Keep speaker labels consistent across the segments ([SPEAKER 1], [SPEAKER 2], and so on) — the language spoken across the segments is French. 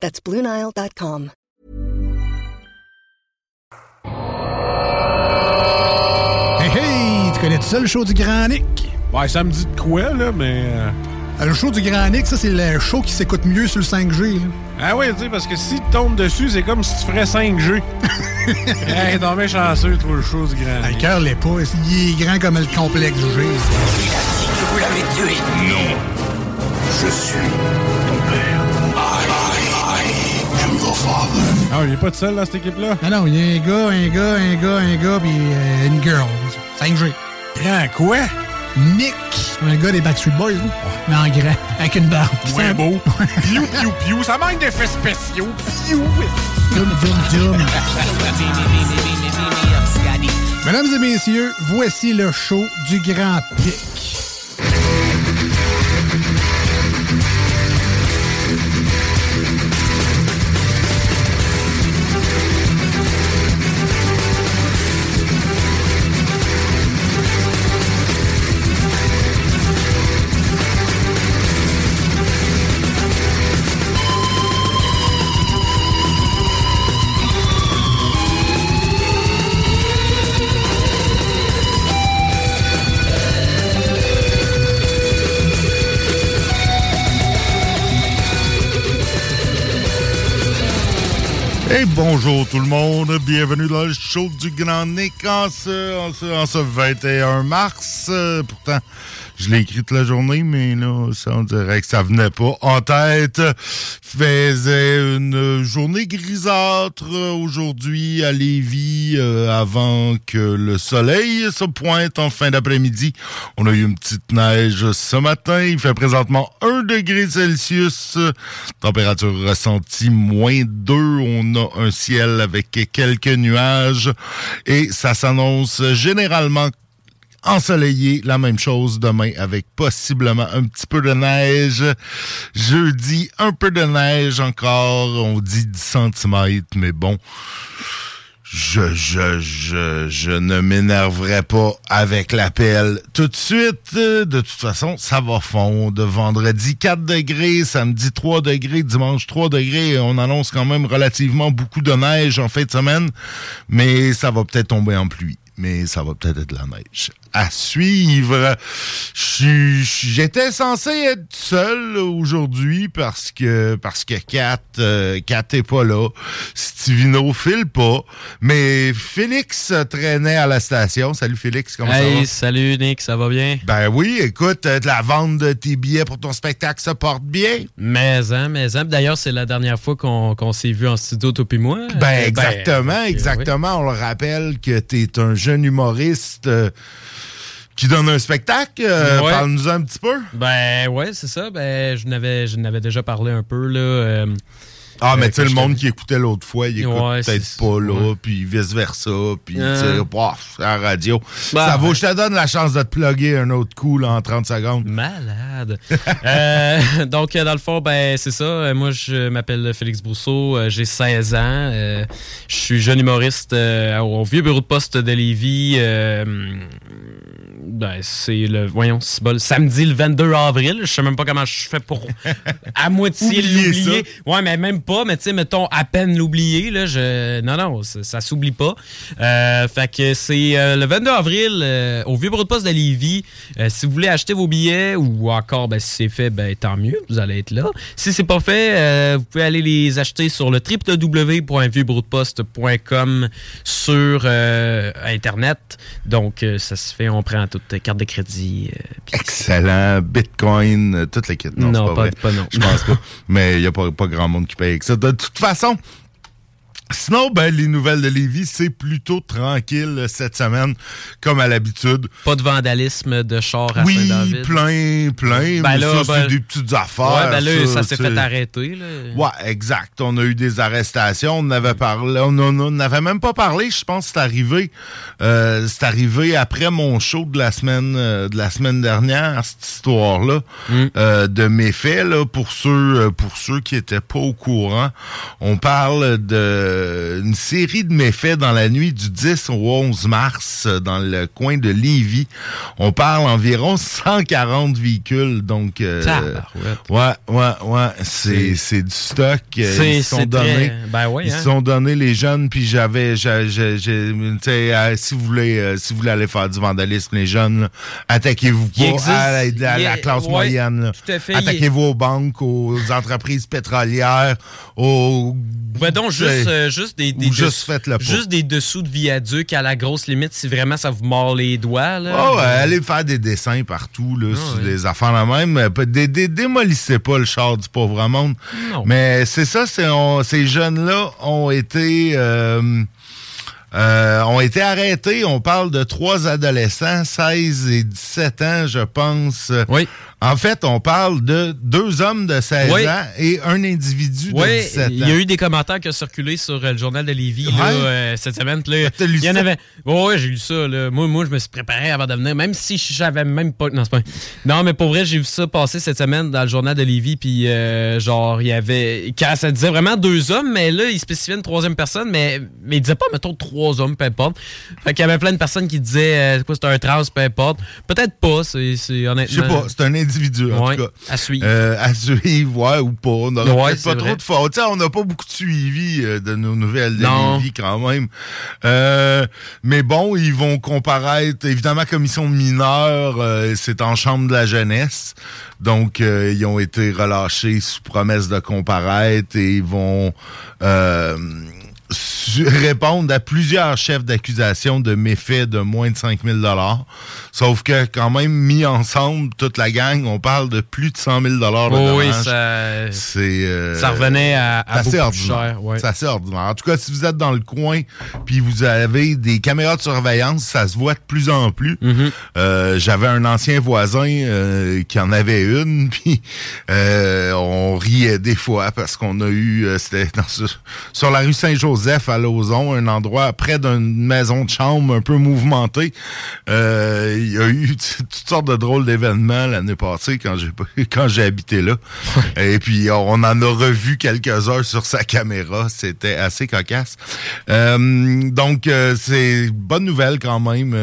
[SPEAKER 1] That's BlueNile.com.
[SPEAKER 2] Hey hey, tu connais tout ça le show du Grand Nick?
[SPEAKER 3] Ouais, ça me dit de quoi, là, mais. euh,
[SPEAKER 2] Le show du Grand Nick, ça c'est le show qui s'écoute mieux sur le 5G. là.
[SPEAKER 3] Ah oui, tu sais, parce que si tu tombes dessus, c'est comme si tu ferais 5G. hey, non, mais chanceux, toi, le chose grand.
[SPEAKER 2] Ah, Le cœur l'est pas, il est grand comme le complexe G.
[SPEAKER 4] Vous l'avez tué Non. Je suis
[SPEAKER 3] Ah, il est pas tout seul, là, cette équipe-là?
[SPEAKER 2] Ah non, il y a un gars, un gars, un gars, un gars, puis euh, une girl. 5G.
[SPEAKER 3] Grand quoi?
[SPEAKER 2] Nick. Un gars des Backstreet Boys, là. mais en grand, avec une barbe.
[SPEAKER 3] Ouais, beau. Piou, piou, piou. Ça manque d'effets spéciaux. Piou.
[SPEAKER 2] Dum, dum, dum. Mesdames et messieurs, voici le show du Grand Pic.
[SPEAKER 5] Bonjour tout le monde, bienvenue dans le show du Grand Nick en ce, en ce, en ce 21 mars. Euh, pourtant, je l'ai écrit toute la journée, mais là, ça, on dirait que ça venait pas en tête. Faisait une journée grisâtre euh, aujourd'hui à Lévis euh, avant que le soleil se pointe en fin d'après-midi. On a eu une petite neige ce matin. Il fait présentement 1 degré Celsius. Température ressentie moins 2. On a un ciel avec quelques nuages et ça s'annonce généralement ensoleillé, la même chose demain avec possiblement un petit peu de neige. Jeudi, un peu de neige encore, on dit 10 cm, mais bon, je, je, je, je ne m'énerverai pas avec l'appel tout de suite. De toute façon, ça va fondre. Vendredi 4 degrés, samedi 3 degrés, dimanche 3 degrés. On annonce quand même relativement beaucoup de neige en fin de semaine, mais ça va peut-être tomber en pluie. Mais ça va peut-être être de la neige. À suivre. J'étais censé être seul aujourd'hui parce que parce que Kat, euh, Kat est pas là. Stivino file pas. Mais Félix traînait à la station. Salut Félix, comment ça va?
[SPEAKER 6] Salut Nick, ça va bien?
[SPEAKER 5] Ben oui, écoute, euh, de la vente de tes billets pour ton spectacle se porte bien.
[SPEAKER 6] Mais, hein, mais, hein. D'ailleurs, c'est la dernière fois qu'on s'est vu en studio, toi puis moi.
[SPEAKER 5] Ben
[SPEAKER 6] Euh,
[SPEAKER 5] exactement,
[SPEAKER 6] euh,
[SPEAKER 5] exactement. On le rappelle que tu es un jeune humoriste euh, qui donne un spectacle. Euh,
[SPEAKER 6] Ouais.
[SPEAKER 5] Parle-nous un petit peu.
[SPEAKER 6] Ben ouais, c'est ça. Ben, je n'avais je n'avais déjà parlé un peu là.
[SPEAKER 5] Ah, mais
[SPEAKER 6] euh,
[SPEAKER 5] tu sais, le monde qui écoutait l'autre fois, il écoute
[SPEAKER 6] Ouais,
[SPEAKER 5] peut-être pas là, puis vice-versa, puis tu sais, paf, à la radio.
[SPEAKER 6] Bah,
[SPEAKER 5] ça vaut, je te donne la chance de te plugger un autre coup là, en 30 secondes.
[SPEAKER 6] Malade. Euh, donc, euh, dans le fond, ben, c'est ça. Moi, je m'appelle Félix Brousseau. J'ai 16 ans. euh, Je suis jeune humoriste euh, au vieux bureau de poste de Lévis. ben, c'est le, voyons, c'est le samedi le 22 avril. Je sais même pas comment je fais pour à moitié
[SPEAKER 5] Oublier
[SPEAKER 6] l'oublier. Ouais, mais même pas, mais tu sais, mettons, à peine l'oublier, là, je... non, non, ça, s'oublie pas. Euh, fait que c'est euh, le 22 avril euh, au Vieux Bureau de Poste de Lévis. si vous voulez acheter vos billets ou encore, ben, si c'est fait, ben, tant mieux, vous allez être là. Si c'est pas fait, vous pouvez aller les acheter sur le www.vieuxbureaudeposte.com sur Internet. Donc, ça se fait, on prend toute carte de crédit.
[SPEAKER 5] Excellent. Bitcoin, toute la kit.
[SPEAKER 6] Non, pas, pas, non.
[SPEAKER 5] Je pense pas. Mais il n'y a pas, pas grand monde qui paye De toute façon, Sinon, ben, les nouvelles de Lévis, c'est plutôt tranquille cette semaine, comme à l'habitude.
[SPEAKER 6] Pas de vandalisme de char à
[SPEAKER 5] oui,
[SPEAKER 6] Saint-David?
[SPEAKER 5] plein, plein. Ben mais là, ça, c'est ben, des petites affaires.
[SPEAKER 6] Ouais, ben là, ça, s'est fait arrêter. Là.
[SPEAKER 5] Ouais, exact. On a eu des arrestations. On avait parlé. On n'avait même pas parlé. Je pense que c'est arrivé. Euh, c'est arrivé après mon show de la semaine euh, de la semaine dernière, cette histoire-là, mm. euh, de méfaits, là, pour ceux, pour ceux qui étaient pas au courant. On parle de euh, une série de méfaits dans la nuit du 10 au 11 mars euh, dans le coin de Lévis. On parle environ 140 véhicules. Donc, euh, ouais, ouais, ouais, c'est, c'est du stock. Ils sont donnés.
[SPEAKER 6] Ben ils
[SPEAKER 5] hein. sont donnés les jeunes. Puis j'avais, si vous voulez, si vous voulez aller faire du vandalisme, les jeunes, attaquez-vous pas à, la, classe moyenne. Attaquez-vous aux banques, aux entreprises pétrolières, aux.
[SPEAKER 6] Ben donc juste juste des,
[SPEAKER 5] juste,
[SPEAKER 6] juste des dessous de viaduc à la grosse limite si vraiment ça vous mord les doigts.
[SPEAKER 5] Là. Oh, ouais, allez faire des dessins partout là, ah sur des affaires la même. démolissez pas le char du pauvre monde. Mais c'est ça, ces jeunes-là ont été. Euh, euh, ont été arrêtés. On parle de trois adolescents, 16 et 17 ans, je pense.
[SPEAKER 6] Oui.
[SPEAKER 5] En fait, on parle de deux hommes de 16 ans et un individu de 17 ans.
[SPEAKER 6] Il y a eu des commentaires qui ont circulé sur euh, le journal de Lévis euh, cette semaine. Là, il y en avait. oui, j'ai lu ça. Moi, moi, je me suis préparé avant de venir, même si j'avais même pas. Non, pas... non, mais pour vrai, j'ai vu ça passer cette semaine dans le journal de Lévis. Puis, euh, genre, il y avait. Ça disait vraiment deux hommes, mais là, il spécifiait une troisième personne, mais, mais il disait pas, mettons, trois hommes, peu importe. Fait qu'il y avait plein de personnes qui disaient, quoi, c'était un trans, peu importe. Peut-être pas, c'est honnêtement. Je
[SPEAKER 5] sais pas, c'est un individu, en tout cas.
[SPEAKER 6] À suivre.
[SPEAKER 5] Euh, à suivre, ouais, ou pas. On n'a pas trop de fautes. On n'a pas beaucoup de suivi euh, de nos nouvelles de Lévis, quand même. Euh, mais bon, ils vont comparaître, évidemment, comme ils sont mineurs, c'est en chambre de la jeunesse. Donc, ils ont été relâchés sous promesse de comparaître et ils vont répondre à plusieurs chefs d'accusation de méfaits de moins de 5000 dollars. Sauf que quand même mis ensemble toute la gang, on parle de plus de 100 000 dollars de
[SPEAKER 6] oh
[SPEAKER 5] Oui,
[SPEAKER 6] ça
[SPEAKER 5] c'est euh,
[SPEAKER 6] ça revenait à, à
[SPEAKER 5] assez ordinaire.
[SPEAKER 6] Ouais.
[SPEAKER 5] C'est assez ordinaire. En tout cas, si vous êtes dans le coin puis vous avez des caméras de surveillance, ça se voit de plus en plus.
[SPEAKER 6] Mm-hmm.
[SPEAKER 5] euh, j'avais un ancien voisin euh, qui en avait une puis euh, on riait des fois parce qu'on a eu euh, c'était sur la rue Saint-Joseph Joseph à Lauson, un endroit près d'une maison de chambre un peu mouvementée. Euh, il y a eu toutes sortes de drôles d'événements l'année passée quand j'ai quand j'ai habité là. Et puis on en a revu quelques-uns sur sa caméra. C'était assez cocasse. Euh, donc euh, c'est bonne nouvelle quand même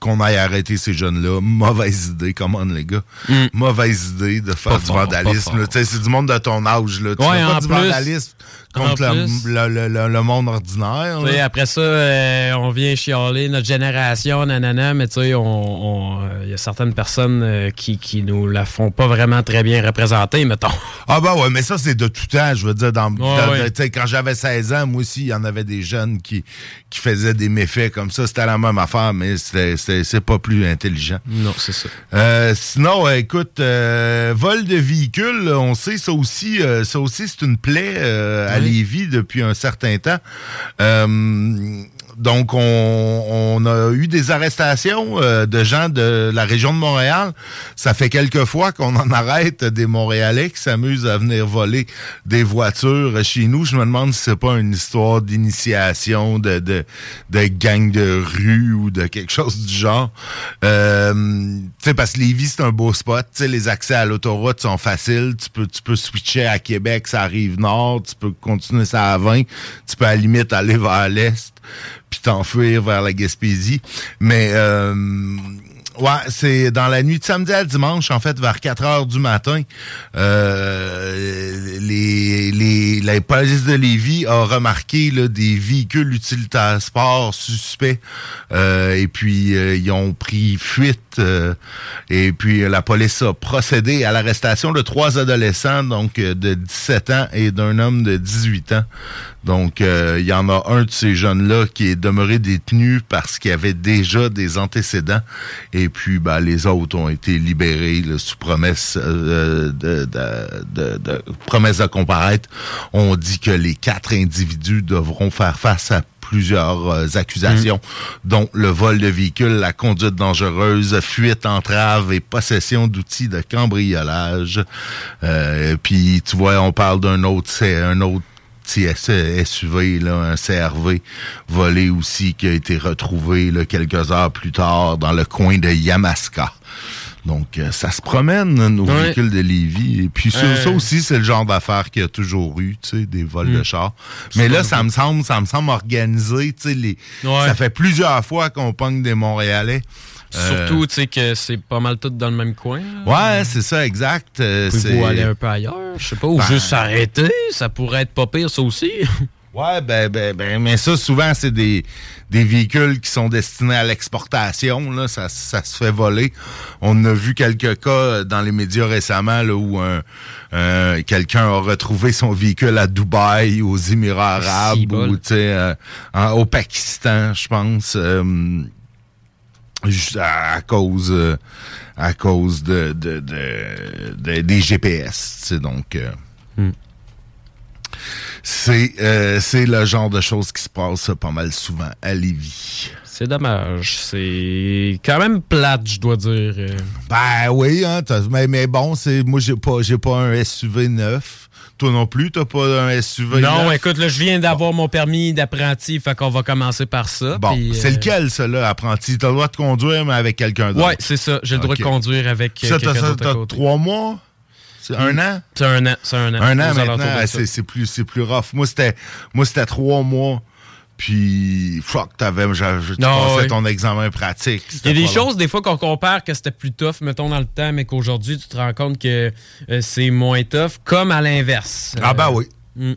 [SPEAKER 5] qu'on aille arrêter ces jeunes-là. Mauvaise idée, comment les gars. Mm. Mauvaise idée de faire du vandalisme. C'est du monde de ton âge. Là. Tu
[SPEAKER 6] ouais,
[SPEAKER 5] fais
[SPEAKER 6] pas
[SPEAKER 5] du vandalisme contre le, monde ordinaire.
[SPEAKER 6] après ça, euh, on vient chialer notre génération, nanana, mais tu sais, il on, euh, y a certaines personnes euh, qui, qui nous la font pas vraiment très bien représenter, mettons.
[SPEAKER 5] Ah bah ouais, mais ça, c'est de tout temps, je veux dire. Dans, Quand j'avais 16 ans, moi aussi, il y en avait des jeunes qui, qui faisaient des méfaits comme ça. C'était la même affaire, mais c'est pas plus intelligent.
[SPEAKER 6] Non, c'est ça.
[SPEAKER 5] sinon, écoute, vol de véhicules, on sait, ça aussi, ça aussi c'est une plaie à Lévis depuis un certain temps. Donc, on, a eu des arrestations euh, de gens de la région de Montréal. Ça fait quelques fois qu'on en arrête des Montréalais qui s'amusent à venir voler des voitures chez nous. Je me demande si c'est pas une histoire d'initiation de, de, de gang de rue ou de quelque chose du genre. Euh, tu sais, parce que Lévis, c'est un beau spot. Tu les accès à l'autoroute sont faciles. Tu peux, tu peux switcher à Québec, ça arrive nord. Tu peux continuer ça à 20. Tu peux à la limite aller vers l'est puis t'enfuir vers la Gaspésie. Mais euh, Ouais, c'est dans la nuit de samedi à dimanche, en fait, vers 4 heures du matin. Euh, les, les, la police de Lévis a remarqué là, des véhicules utilitaires sport suspects. Euh, et puis, euh, ils ont pris fuite. euh, et puis, la police a procédé à l'arrestation de trois adolescents, donc euh, de 17 ans et d'un homme de 18 ans. Donc, euh, il y en a un de ces jeunes-là qui est demeuré détenu parce qu'il avait déjà des antécédents. Et puis, ben, les autres ont été libérés là, sous promesse euh, de, de, de, de- promesse de comparaître. On dit que les quatre individus devront faire face à plusieurs euh, accusations, dont le vol de véhicule, la conduite dangereuse, fuite, entrave et possession d'outils de cambriolage. Euh, puis, tu vois, on parle d'un autre, c'est un autre petit SUV, là, un CRV volé aussi qui a été retrouvé là, quelques heures plus tard dans le coin de Yamaska. Donc, euh, ça se promène, nos
[SPEAKER 6] Ouais.
[SPEAKER 5] véhicules de Lévis. Et puis, ça,
[SPEAKER 6] Euh.
[SPEAKER 5] ça aussi, c'est le genre d'affaires qu'il y a toujours eu, tu sais, des vols de
[SPEAKER 6] Mm.
[SPEAKER 5] chars. Mais là, ça me semble, ça me semble organisé, tu sais, les,
[SPEAKER 6] Ouais.
[SPEAKER 5] ça fait plusieurs fois qu'on pogne des Montréalais. Euh,
[SPEAKER 6] Surtout, tu sais, que c'est pas mal tout dans le même coin.
[SPEAKER 5] Ouais, c'est ça, exact. Euh, c'est-
[SPEAKER 6] aller un peu ailleurs? Je sais pas, ou
[SPEAKER 5] Ben-
[SPEAKER 6] juste s'arrêter? Ça pourrait être pas pire, ça aussi.
[SPEAKER 5] Ouais, ben, ben, ben, mais ça, souvent, c'est des, des véhicules qui sont destinés à l'exportation. Là, ça, ça se fait voler. On a vu quelques cas dans les médias récemment là, où un, un- quelqu'un a retrouvé son véhicule à Dubaï, aux Émirats arabes,
[SPEAKER 6] Si bol.
[SPEAKER 5] ou tu sais, euh, en- au Pakistan, je pense. euh, à, à cause euh, à cause de, de, de- de- des GPS. Donc, euh,
[SPEAKER 6] Hmm.
[SPEAKER 5] c'est euh, c'est le genre de choses qui se passent pas mal souvent à Lévis.
[SPEAKER 6] C'est dommage. C'est quand même plate, je dois dire.
[SPEAKER 5] Ben oui, hein, mais, mais bon, c'est moi j'ai pas j'ai pas un SUV neuf. Toi non plus, t'as pas un SUV
[SPEAKER 6] Non, écoute, là, je viens d'avoir mon permis d'apprenti, fait qu'on va commencer par ça.
[SPEAKER 5] Bon, c'est
[SPEAKER 6] euh,
[SPEAKER 5] lequel, ça, là, apprenti? T'as le droit de conduire, mais avec quelqu'un d'autre.
[SPEAKER 6] Ouais, c'est ça. J'ai le droit de conduire avec euh,
[SPEAKER 5] Ça,
[SPEAKER 6] quelqu'un
[SPEAKER 5] ça,
[SPEAKER 6] d'autre à
[SPEAKER 5] t'as trois mois? C'est un an?
[SPEAKER 6] C'est un an. C'est un an.
[SPEAKER 5] Un an maintenant,
[SPEAKER 6] ça.
[SPEAKER 5] c'est plus, plus rough. Moi, c'était trois mois. Puis, fuck, t'avais, j'avais, tu
[SPEAKER 6] Non,
[SPEAKER 5] passais ton examen pratique.
[SPEAKER 6] Il y a des
[SPEAKER 5] long.
[SPEAKER 6] choses, des fois, qu'on compare que c'était plus tough, mettons, dans le temps, mais qu'aujourd'hui, tu te rends compte que euh, c'est moins tough, comme à l'inverse.
[SPEAKER 5] Ah, ben
[SPEAKER 6] Euh,
[SPEAKER 5] oui.
[SPEAKER 6] mm.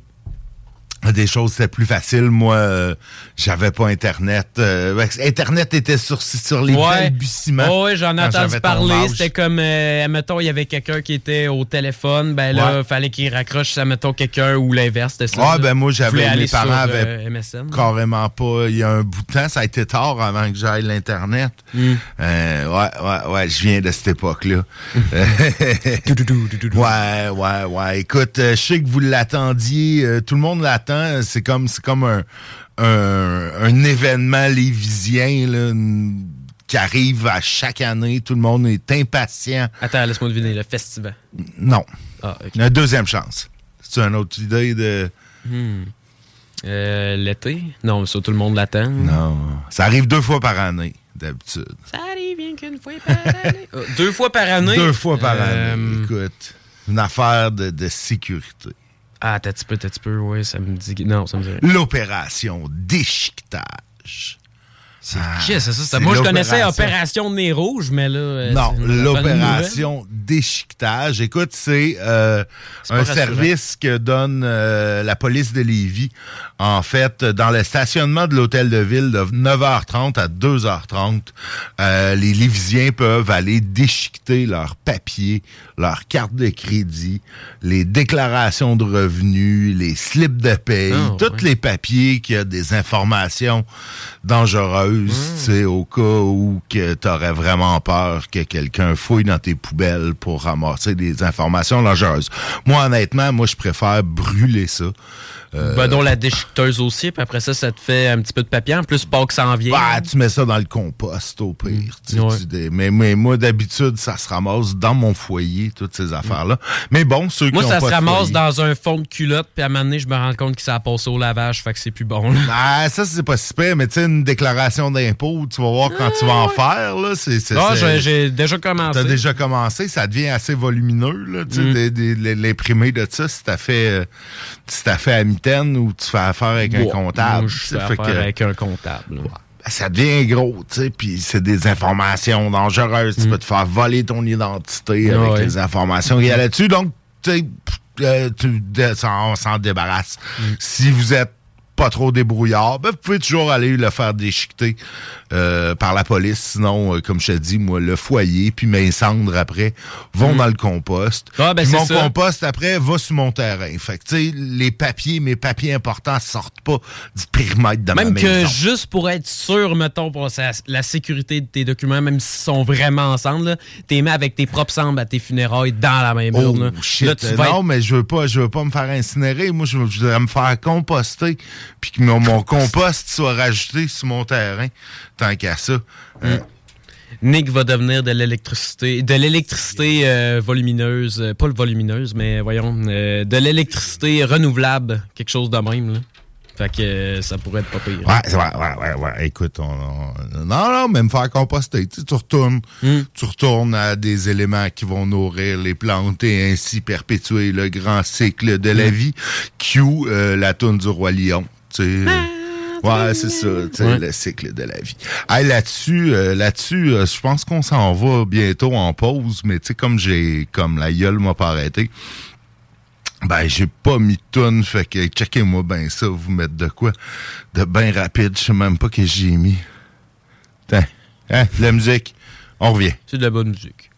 [SPEAKER 5] Des choses, c'était plus facile. Moi, euh, j'avais pas Internet. Euh, Internet était sur, sur les
[SPEAKER 6] Ouais.
[SPEAKER 5] balbutiements.
[SPEAKER 6] Ouais, j'en ai entendu parler. C'était comme, euh, mettons, il y avait quelqu'un qui était au téléphone. Ben là,
[SPEAKER 5] Ouais.
[SPEAKER 6] fallait qu'il raccroche, ça, mettons, quelqu'un ou l'inverse. C'était ça.
[SPEAKER 5] Ah,
[SPEAKER 6] là.
[SPEAKER 5] ben moi, j'avais, mes parents avaient
[SPEAKER 6] MSN.
[SPEAKER 5] carrément pas. Il y a un bout de temps, ça a été tard avant que j'aille l'Internet.
[SPEAKER 6] Mm.
[SPEAKER 5] Euh, ouais, ouais, ouais, je viens de cette époque-là. ouais, ouais, ouais. Écoute, je sais que vous l'attendiez, tout le monde l'attend. C'est comme, c'est comme un, un, un événement lévisien là, qui arrive à chaque année. Tout le monde est impatient.
[SPEAKER 6] Attends, laisse-moi deviner, le festival.
[SPEAKER 5] Non.
[SPEAKER 6] Ah.
[SPEAKER 5] Une deuxième chance. C'est une autre idée de.
[SPEAKER 6] Hmm. Euh, L'été? Non, ça, tout le monde l'attend.
[SPEAKER 5] Non. Ça arrive deux fois par année, d'habitude.
[SPEAKER 6] Ça arrive bien qu'une fois par année. Euh, Deux fois par année?
[SPEAKER 5] Deux fois par
[SPEAKER 6] Euh,
[SPEAKER 5] année. Écoute, une affaire de, de sécurité.
[SPEAKER 6] Ah, t'as petit peu, t'as petit peu, ouais, ça me dit. Non, ça me dit.
[SPEAKER 5] L'opération déchiquetage.
[SPEAKER 6] C'est
[SPEAKER 5] Ah,
[SPEAKER 6] c'est ça?
[SPEAKER 5] c'est
[SPEAKER 6] Moi, je connaissais
[SPEAKER 5] l'opération.
[SPEAKER 6] Opération Nez Rouge, mais là. euh,
[SPEAKER 5] Non, l'opération déchiquetage. Écoute, c'est euh, un service que donne euh, la police de Lévis. En fait, dans le stationnement de l'hôtel de ville de 9h30 à 2h30, euh, les Lévisiens peuvent aller déchiqueter leurs papiers, leurs cartes de crédit, les déclarations de revenus, les slips de paye,
[SPEAKER 6] Ah,
[SPEAKER 5] tous
[SPEAKER 6] ouais.
[SPEAKER 5] les papiers qui ont des informations dangereuses, Tu sais, au cas où que t'aurais vraiment peur que quelqu'un fouille dans tes poubelles pour ramasser des informations dangereuses. Moi, honnêtement, moi, je préfère brûler ça. Euh,
[SPEAKER 6] Ben, dont la déchiqueteuse aussi, puis après ça, ça te fait un petit peu de papier. En plus, pas que ça en vient.
[SPEAKER 5] bah, tu mets ça dans le compost, au pire. tu sais,
[SPEAKER 6] Ouais.
[SPEAKER 5] tu dé- mais, mais moi, d'habitude, ça se ramasse dans mon foyer, toutes ces affaires-là. Mais bon, ceux
[SPEAKER 6] Moi,
[SPEAKER 5] qui ont
[SPEAKER 6] ça
[SPEAKER 5] pas
[SPEAKER 6] se ramasse
[SPEAKER 5] foyer-
[SPEAKER 6] dans un fond de culotte, puis à un moment donné, je me rends compte que ça a passé au lavage, fait que c'est plus bon. là.
[SPEAKER 5] Ah, ça, c'est pas si pire, mais tu sais, une déclaration d'impôt, tu vas voir quand tu vas en faire, là. C'est, c'est,
[SPEAKER 6] Ah,
[SPEAKER 5] c'est-
[SPEAKER 6] j'ai- déjà commencé.
[SPEAKER 5] T'as déjà commencé, ça devient assez volumineux, là, tu sais,
[SPEAKER 6] Mm.
[SPEAKER 5] l'imprimé de ça, si t'as fait, euh, fait à mitaine ou tu fais affaire avec un comptable.
[SPEAKER 6] Moi, je fais affaire
[SPEAKER 5] que-
[SPEAKER 6] avec un comptable. là.
[SPEAKER 5] ça devient gros, tu sais, puis c'est des informations dangereuses. Tu peux te faire voler ton identité avec
[SPEAKER 6] ouais.
[SPEAKER 5] les informations qu'il y a là-dessus. Donc, tu sais, euh, tu- on s'en débarrasse. Si vous êtes pas trop débrouillard, ben, vous pouvez toujours aller le faire déchiqueter euh, par la police. Sinon, euh, comme je te dis, moi, le foyer, puis mes cendres après, vont dans le compost.
[SPEAKER 6] Ah, ben,
[SPEAKER 5] Puis mon
[SPEAKER 6] ça.
[SPEAKER 5] compost après va sur mon terrain. Fait que, tu sais, les papiers, mes papiers importants sortent pas du périmètre de
[SPEAKER 6] Même
[SPEAKER 5] ma
[SPEAKER 6] que
[SPEAKER 5] maison.
[SPEAKER 6] juste pour être sûr, mettons, pour la sécurité de tes documents, même s'ils sont vraiment ensemble, t'es mis avec tes propres cendres à tes funérailles dans la même
[SPEAKER 5] Oh
[SPEAKER 6] urne. là.
[SPEAKER 5] shit.
[SPEAKER 6] Là, tu vas
[SPEAKER 5] non,
[SPEAKER 6] être-
[SPEAKER 5] mais je veux pas, je veux pas me faire incinérer. Moi, je, veux- je voudrais me faire composter, puis que mon, mon compost soit rajouté sur mon terrain, tant qu'à ça. Euh,
[SPEAKER 6] Nick va devenir de l'électricité, de l'électricité euh, volumineuse, euh, pas le volumineuse, mais voyons, euh, de l'électricité renouvelable, quelque chose de même. Là. Fait que ça pourrait être pas pire.
[SPEAKER 5] Ouais, ouais, ouais, ouais, ouais. Écoute, on, on- non, non, mais me faire composter. Tu, sais, tu retournes,
[SPEAKER 6] Hmm.
[SPEAKER 5] tu retournes à des éléments qui vont nourrir les plantes et ainsi perpétuer le grand cycle de la vie. Q, la toune du roi lion. Tu sais. Ouais, c'est ça, tu
[SPEAKER 6] Ouais.
[SPEAKER 5] le cycle de la vie. Hey, là-dessus, euh, là-dessus, euh, je pense qu'on s'en va bientôt en pause, mais tu sais, comme j'ai, comme la gueule m'a pas arrêté, ben, j'ai pas mis de toune, fait que checkez-moi bien ça, vous mettre de quoi? De bien rapide, je sais même pas que j'ai mis. Tiens, hein, la musique, on revient.
[SPEAKER 6] C'est de la bonne musique.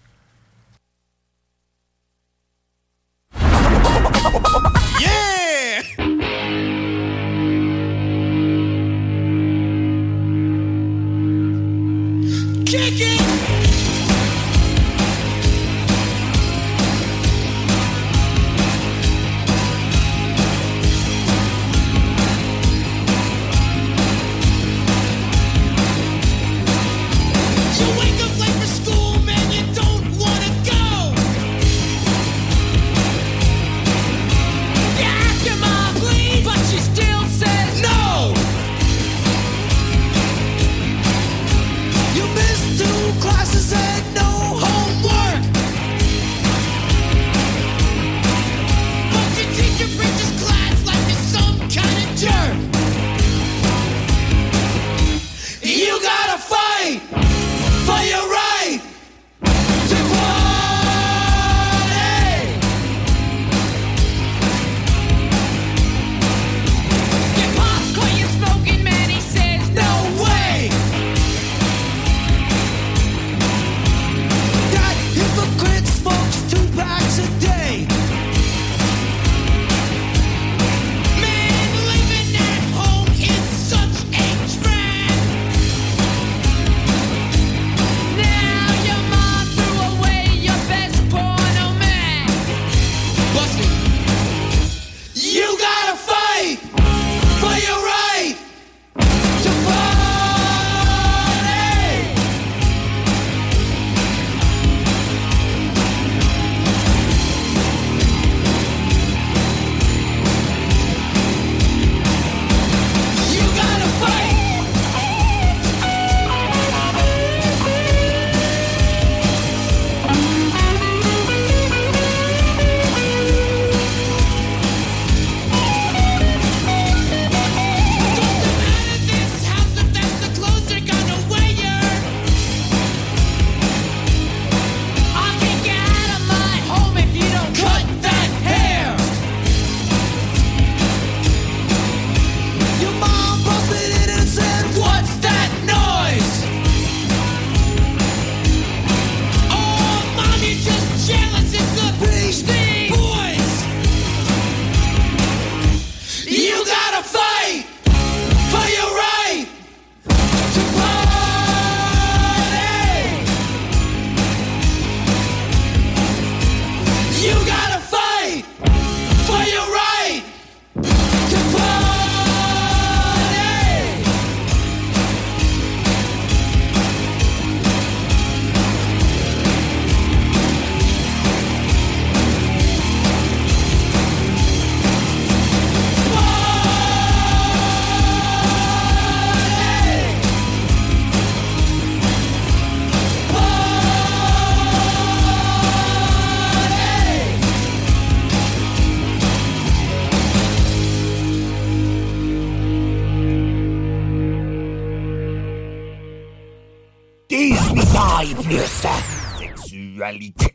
[SPEAKER 7] reality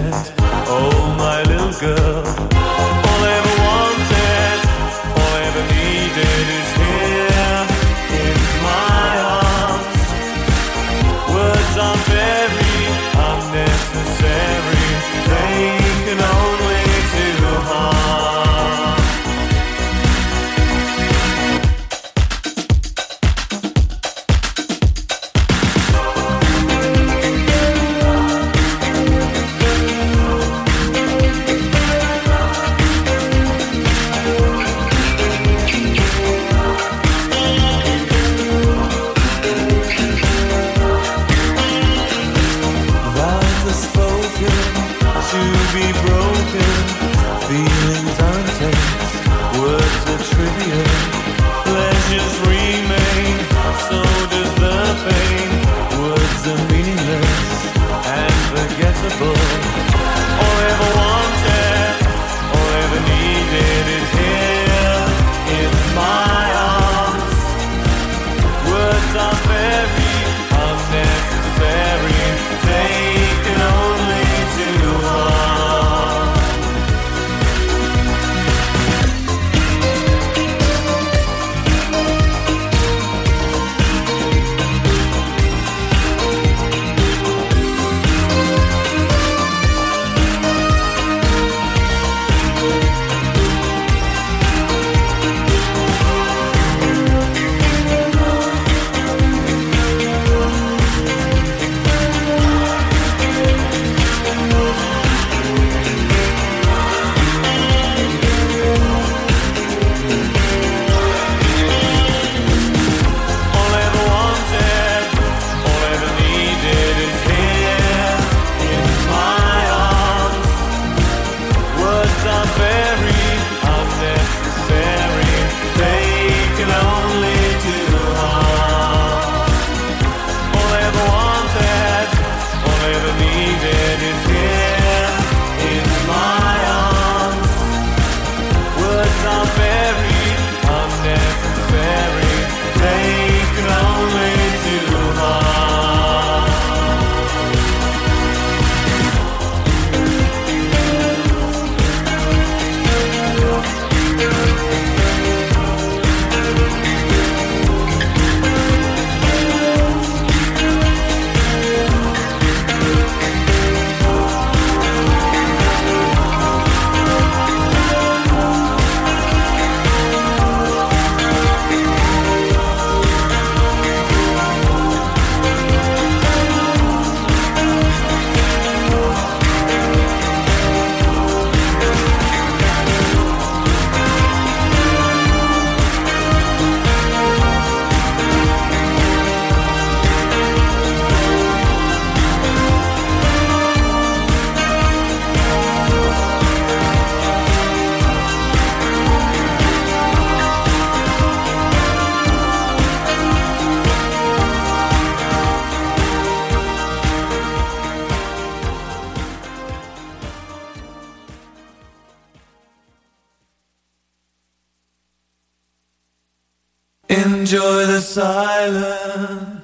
[SPEAKER 7] Oh, my little girl. Enjoy the silence.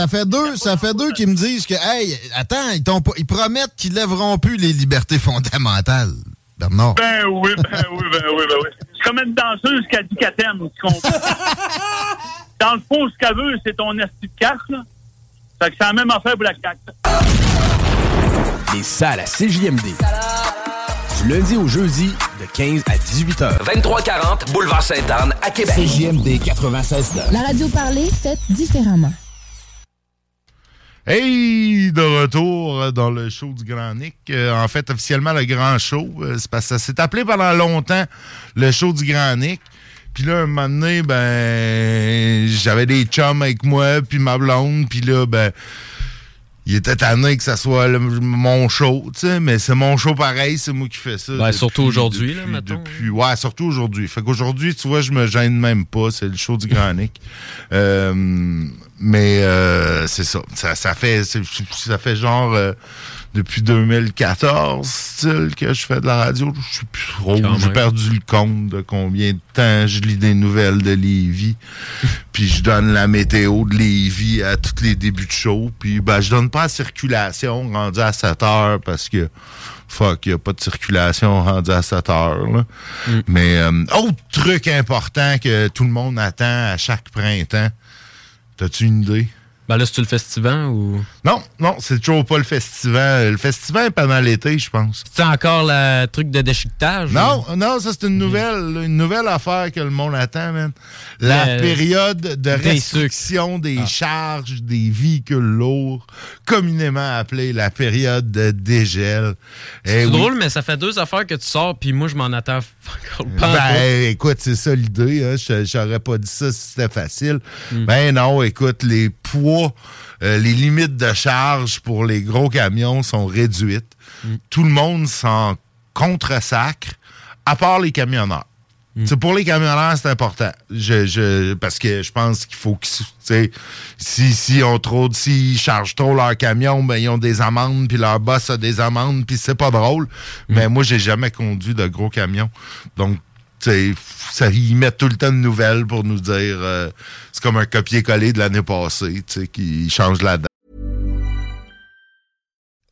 [SPEAKER 8] Ça fait deux, ça fait deux qui me disent que, hey, attends, ils, t'ont pas- ils promettent qu'ils lèveront plus les libertés fondamentales. Bernard.
[SPEAKER 9] Ben oui, ben oui, ben oui, ben oui. C'est comme une danseuse qui a dit qu'elle t'aime, tu comprends? Dans le fond, ce qu'elle veut, c'est ton esti de carte, là. Fait que c'est la même affaire pour la carte.
[SPEAKER 10] Les salles à CJMD. Du lundi au jeudi, de 15 à 18 heures.
[SPEAKER 11] 2340 Boulevard Sainte-Anne à Québec.
[SPEAKER 10] CJMD 96
[SPEAKER 12] La radio parlée, faite différemment.
[SPEAKER 5] Hey, de retour dans le show du Grand Nick. Euh, en fait, officiellement, le Grand Show. euh, c'est parce que ça s'est appelé pendant longtemps le show du Grand Nick. Puis là, un moment donné, ben, j'avais des chums avec moi, puis ma blonde, puis là, ben, il était tanné que ça soit le- mon show, tu sais, mais c'est mon show pareil, c'est moi qui fais ça.
[SPEAKER 6] Ben, surtout aujourd'hui, là, mettons.
[SPEAKER 5] depuis- ouais, surtout aujourd'hui. Fait qu'aujourd'hui, tu vois, je me gêne même pas, c'est le show du Grand Nick. Euh, mais euh, c'est ça. ça. Ça fait ça fait genre euh, depuis 2014 style, que je fais de la radio. Je suis plus trop. J'ai perdu le compte de combien de temps je lis des nouvelles de Lévis. puis je donne la météo de Lévis à tous les débuts de show. Puis ben, je donne pas la circulation rendue à 7 heures parce que fuck, il n'y a pas de circulation rendue à 7 heures. là. Mais euh, autre truc important que tout le monde attend à chaque printemps. T'as-tu une idée?
[SPEAKER 6] Ben là, c'est-tu le festival ou?
[SPEAKER 5] Non, non, c'est toujours pas le festival. Le festival est pendant l'été, je pense.
[SPEAKER 6] C'est encore le truc de déchiquetage?
[SPEAKER 5] Non, non, ça c'est une nouvelle, une nouvelle affaire que le monde attend, man. La
[SPEAKER 6] Le-
[SPEAKER 5] période de
[SPEAKER 6] des
[SPEAKER 5] restriction des charges des véhicules lourds, communément appelée la période de dégel. Eh
[SPEAKER 6] C'est
[SPEAKER 5] oui.
[SPEAKER 6] drôle, mais ça fait deux affaires que tu sors, puis moi, je m'en attends encore pas.
[SPEAKER 5] Ben, écoute, c'est ça l'idée. Hein. Je- J'aurais pas dit ça si c'était facile. Ben non, écoute, les poids, euh, les limites de charge pour les gros camions sont réduites. Tout le monde s'en contre-sacre, à part les camionneurs. C'est pour les camionneurs, c'est important. Je, je, parce que je pense qu'il faut qu'ils, si, si on trop, s'ils chargent trop leur camion, ben, ils ont des amendes, puis leur boss a des amendes, puis c'est pas drôle. Mais moi, j'ai jamais conduit de gros camion. Donc, ça, ils mettent tout le temps de nouvelles pour nous dire, euh, c'est comme un copier-coller de l'année passée, tu sais, qui change la date.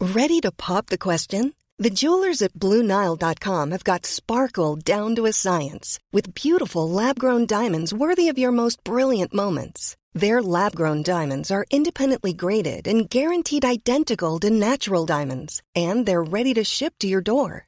[SPEAKER 1] Ready to pop the question? The jewelers at BlueNile.com have got sparkle down to a science with beautiful lab grown diamonds worthy of your most brilliant moments. Their lab grown diamonds are independently graded and guaranteed identical to natural diamonds, and they're ready to ship to your door.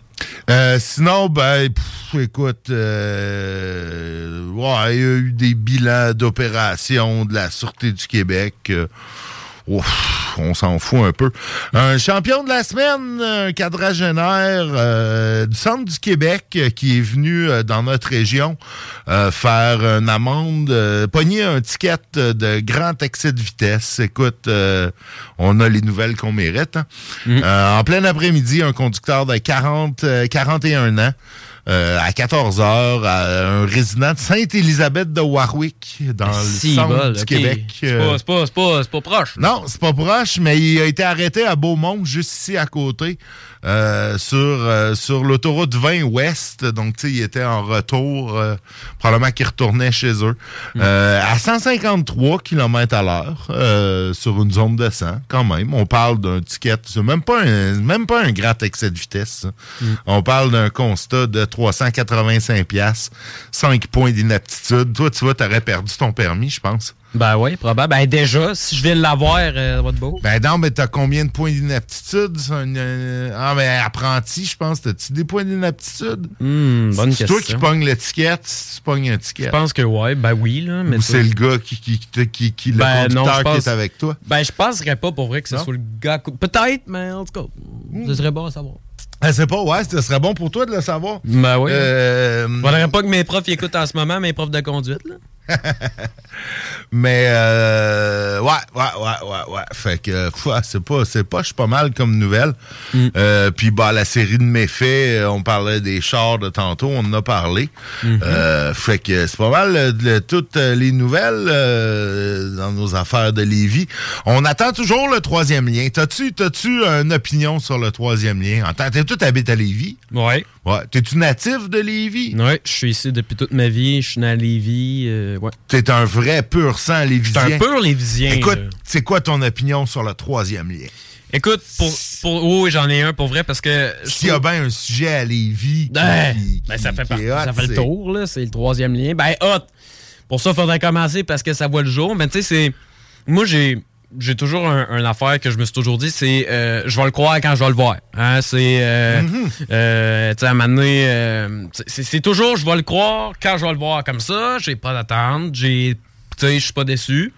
[SPEAKER 5] Euh, sinon, ben, pff, écoute, euh, il y a eu des bilans d'opérations de la Sûreté du Québec. euh, ouf, on s'en fout un peu. Un champion de la semaine, un quadragénaire euh, du centre du Québec euh, qui est venu euh, dans notre région faire une amende, pogner un ticket de grand excès de vitesse. Écoute, on a les nouvelles qu'on mérite. hein. Euh, en plein après-midi, un conducteur de 40, euh, 41 ans euh, à 14 heures, un résident de Sainte-Élisabeth de Warwick, dans le centre
[SPEAKER 6] bol,
[SPEAKER 5] du. Québec.
[SPEAKER 6] C'est
[SPEAKER 5] euh,
[SPEAKER 6] pas, c'est pas, proche. là.
[SPEAKER 5] non, c'est pas proche, mais il a été arrêté à Beaumont, juste ici à côté, euh, sur, euh, sur l'autoroute 20 Ouest. Donc, tu sais, il était en retour, euh, probablement qu'il retournait chez eux, euh, à 153 km à l'heure, euh, sur une zone de 100, quand même. On parle d'un ticket, c'est même pas un, même pas un grand excès de vitesse. ça. On parle d'un constat de 385 pièces, 5 points d'inaptitude. Toi, tu vois, t'aurais perdu ton permis, je pense.
[SPEAKER 6] Ben oui, probable. Ben déjà, si je viens de l'avoir, euh, être beau.
[SPEAKER 5] Ben non, mais t'as combien de points d'inaptitude? C'est un, euh, Ah, mais apprenti, je pense. T'as-tu des points d'inaptitude?
[SPEAKER 6] Hmm, bonne
[SPEAKER 5] C'est
[SPEAKER 6] question.
[SPEAKER 5] toi qui pognes l'étiquette, si tu pognes l'étiquette.
[SPEAKER 6] Je pense que ouais, ben oui, là. Mais
[SPEAKER 5] Ou c'est le gars qui, qui, qui, qui, le
[SPEAKER 6] Ben non,
[SPEAKER 5] conducteur
[SPEAKER 6] pense-
[SPEAKER 5] qui est avec toi?
[SPEAKER 6] Ben, je penserais pas pour vrai que ce soit le gars. Peut-être, mais en tout cas, ce serait bon à savoir.
[SPEAKER 5] Ah, c'est pas, ouais, ce serait bon pour toi de le savoir.
[SPEAKER 6] Ben oui.
[SPEAKER 5] Euh,
[SPEAKER 6] Faudrait pas que mes profs y écoutent en ce moment, mes profs de conduite, là.
[SPEAKER 5] Mais euh, ouais, ouais, ouais, ouais, ouais. Fait que c'est pas, c'est pas, pas mal comme nouvelle.
[SPEAKER 6] Mm.
[SPEAKER 5] Euh, Puis bah la série de méfaits, euh, on parlait des chars de tantôt, on en a parlé.
[SPEAKER 6] Mm-hmm.
[SPEAKER 5] Euh, fait que c'est pas mal euh, de- toutes euh, les nouvelles euh, dans nos affaires de Lévis. On attend toujours le troisième lien. T'as-tu, t'as-tu une opinion sur le troisième lien? En tant t'es tout habite à Lévis?
[SPEAKER 6] Ouais.
[SPEAKER 5] Ouais. T'es-tu natif de Lévis?
[SPEAKER 6] Ouais, je suis ici depuis toute ma vie. Je suis né à Lévis. euh, ouais.
[SPEAKER 5] T'es un vrai pur sang lévisien.
[SPEAKER 6] Un pur lévisien,
[SPEAKER 5] Écoute, c'est quoi ton opinion sur le troisième lien?
[SPEAKER 6] Écoute, pour, pour oh, oui, j'en ai un pour vrai parce que.
[SPEAKER 5] S'il y a bien un sujet à Lévis qui,
[SPEAKER 6] Ben,
[SPEAKER 5] qui-
[SPEAKER 6] ben, ça fait,
[SPEAKER 5] qui
[SPEAKER 6] par-
[SPEAKER 5] est hot,
[SPEAKER 6] ça fait le tour, là. C'est le troisième lien. Ben, hot. Pour ça, il faudrait commencer parce que ça voit le jour. Mais tu sais, c'est. Moi, j'ai. J'ai toujours un, affaire que je me suis toujours dit, c'est euh, je vais le croire quand je vais le voir. Hein, c'est euh, euh, tu sais à un moment donné, euh, c'est c'est toujours je vais le croire quand je vais le voir comme ça. J'ai pas d'attente, j'ai tu sais je suis pas déçu.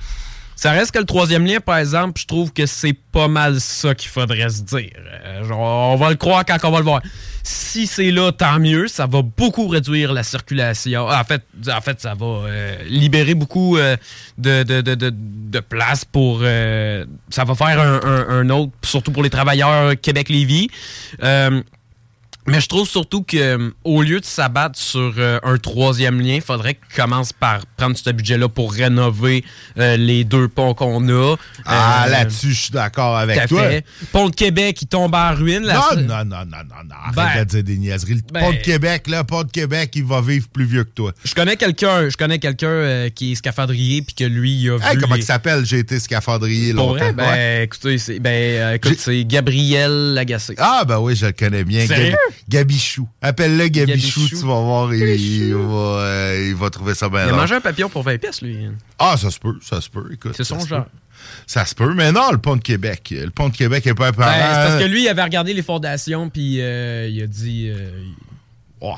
[SPEAKER 6] Ça reste que le troisième lien, par exemple, je trouve que c'est pas mal ça qu'il faudrait se dire. Euh, genre, on va le croire quand on va le voir. Si c'est là, tant mieux. Ça va beaucoup réduire la circulation. Ah, En fait, en fait ça va euh, libérer beaucoup euh, de, de, de, de, place pour... ça va faire un- un autre, surtout pour les travailleurs Québec-Lévis. Mais je trouve surtout que euh, au lieu de s'abattre sur euh, un troisième lien, il faudrait qu'on commence par prendre ce budget-là pour rénover euh, les deux ponts qu'on a.
[SPEAKER 5] Ah,
[SPEAKER 6] Euh,
[SPEAKER 5] là-dessus, je suis d'accord avec toi.
[SPEAKER 6] fait. Pont de Québec qui tombe en ruine. la-
[SPEAKER 5] Non, non, non, non, non, non. Arrête
[SPEAKER 6] Ben,
[SPEAKER 5] de dire des niaiseries. Le
[SPEAKER 6] ben-
[SPEAKER 5] pont de Québec, là, pont de Québec, il va vivre plus vieux que toi.
[SPEAKER 6] Je connais quelqu'un, je connais quelqu'un qui est scaphandrier puis que lui il a
[SPEAKER 5] Hey,
[SPEAKER 6] vu
[SPEAKER 5] comment
[SPEAKER 6] les-
[SPEAKER 5] il s'appelle? J'ai été scaphandrier longtemps.
[SPEAKER 6] vrai? Ben,
[SPEAKER 5] Ouais.
[SPEAKER 6] écoutez, c'est ben, écoute, c'est Gabriel Lagacé.
[SPEAKER 5] Ah, ben oui, je le connais bien.
[SPEAKER 6] Sérieux?
[SPEAKER 5] Gabi- Gabichou. Appelle-le Gabichou,
[SPEAKER 6] Gabichou.
[SPEAKER 5] tu vas voir, il, il va, euh, il va trouver ça bien
[SPEAKER 6] Il a mangé un papillon pour 20 pièces lui.
[SPEAKER 5] Ah, ça se peut, ça se peut, écoute.
[SPEAKER 6] C'est son
[SPEAKER 5] ça
[SPEAKER 6] genre.
[SPEAKER 5] peut. Ça se peut, mais non, le pont de Québec. Le pont de Québec est pas
[SPEAKER 6] Ben,
[SPEAKER 5] apparent.
[SPEAKER 6] c'est parce que lui, il avait regardé les fondations, puis euh, il a dit euh,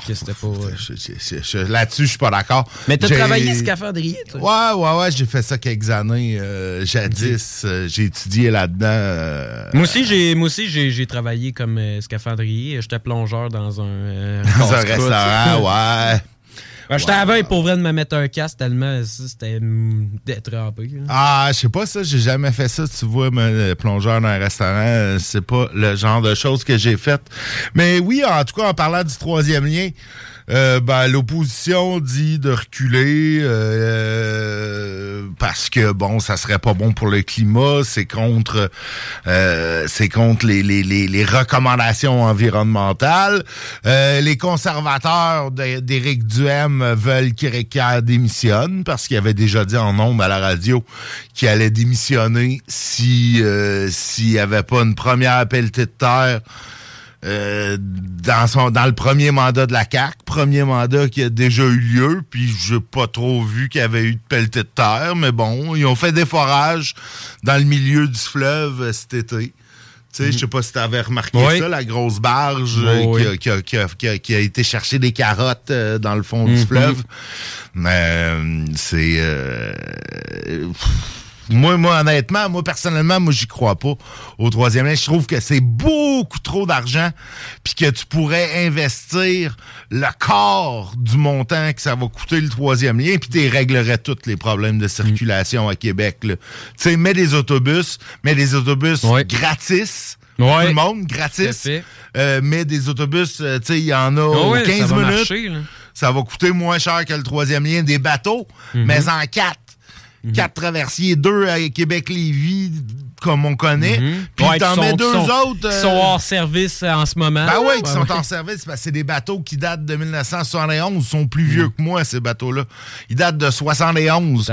[SPEAKER 6] que c'était pas. euh,
[SPEAKER 5] Je- je- je- Là-dessus, je suis pas d'accord.
[SPEAKER 6] Mais t'as
[SPEAKER 5] J'ai-
[SPEAKER 6] travaillé scaphandrier, toi?
[SPEAKER 5] Ouais, ouais, ouais, j'ai fait ça quelques années. euh, jadis, euh, j'ai étudié là-dedans. euh,
[SPEAKER 6] Moi aussi, j'ai, moi aussi, j'ai, j'ai travaillé comme scaphandrier. J'étais plongeur dans un, euh,
[SPEAKER 5] Dans un restaurant, ouais.
[SPEAKER 6] Ben, J'étais avant pour vrai de me mettre un casque tellement c'était détrempé.
[SPEAKER 5] Ah, je sais pas ça, j'ai jamais fait ça, tu vois, me plongeur dans un restaurant, euh, c'est pas le genre de choses que j'ai faites. Mais oui, en tout cas, en parlant du troisième lien, euh, ben, l'opposition dit de reculer euh, parce que bon, ça serait pas bon pour le climat, c'est contre euh, c'est contre les, les, les, les recommandations environnementales. Euh, les conservateurs d'Éric Duhem veulent qu'Éric démissionne parce qu'il avait déjà dit en nombre à la radio qu'il allait démissionner si euh, s'il n'y avait pas une première pelletée de terre euh, dans son dans le premier mandat de la CAC, premier mandat qui a déjà eu lieu, puis j'ai pas trop vu qu'il y avait eu de pelleté de terre, mais bon, ils ont fait des forages dans le milieu du fleuve euh, cet été. Tu sais, je sais pas si tu avais remarqué
[SPEAKER 6] Oui.
[SPEAKER 5] ça, la grosse barge euh,
[SPEAKER 6] Oui,
[SPEAKER 5] qui, a, qui a- qui a- qui été chercher des carottes euh, dans le fond du
[SPEAKER 6] Mhm.
[SPEAKER 5] fleuve. Mais euh, c'est... moi, moi, honnêtement, moi, personnellement, moi, j'y crois pas au troisième lien. Je trouve que c'est beaucoup trop d'argent, puis que tu pourrais investir le quart du montant que ça va coûter le troisième lien, puis tu réglerais tous les problèmes de circulation à Québec. Tu sais, mets des autobus, mets des autobus gratis. pour. Tout le monde, gratis. Euh, mets des autobus, euh, tu sais, il y en a
[SPEAKER 6] Ah
[SPEAKER 5] aux
[SPEAKER 6] ouais, ça
[SPEAKER 5] 15
[SPEAKER 6] va
[SPEAKER 5] minutes.
[SPEAKER 6] marcher,
[SPEAKER 5] ça va coûter moins cher que le troisième lien des bateaux,
[SPEAKER 6] Mhm.
[SPEAKER 5] mais en quatre. Quatre traversiers, deux à Québec-Lévis, comme on connaît, puis
[SPEAKER 6] Mhm. Ouais,
[SPEAKER 5] t'en mets deux
[SPEAKER 6] sont-
[SPEAKER 5] autres.
[SPEAKER 6] Qui
[SPEAKER 5] euh,
[SPEAKER 6] sont hors service en ce moment.
[SPEAKER 5] Ben oui, qui sont en service, parce que c'est des bateaux qui datent de 1971, ils sont plus vieux que moi, ces bateaux-là. Ils datent de 71.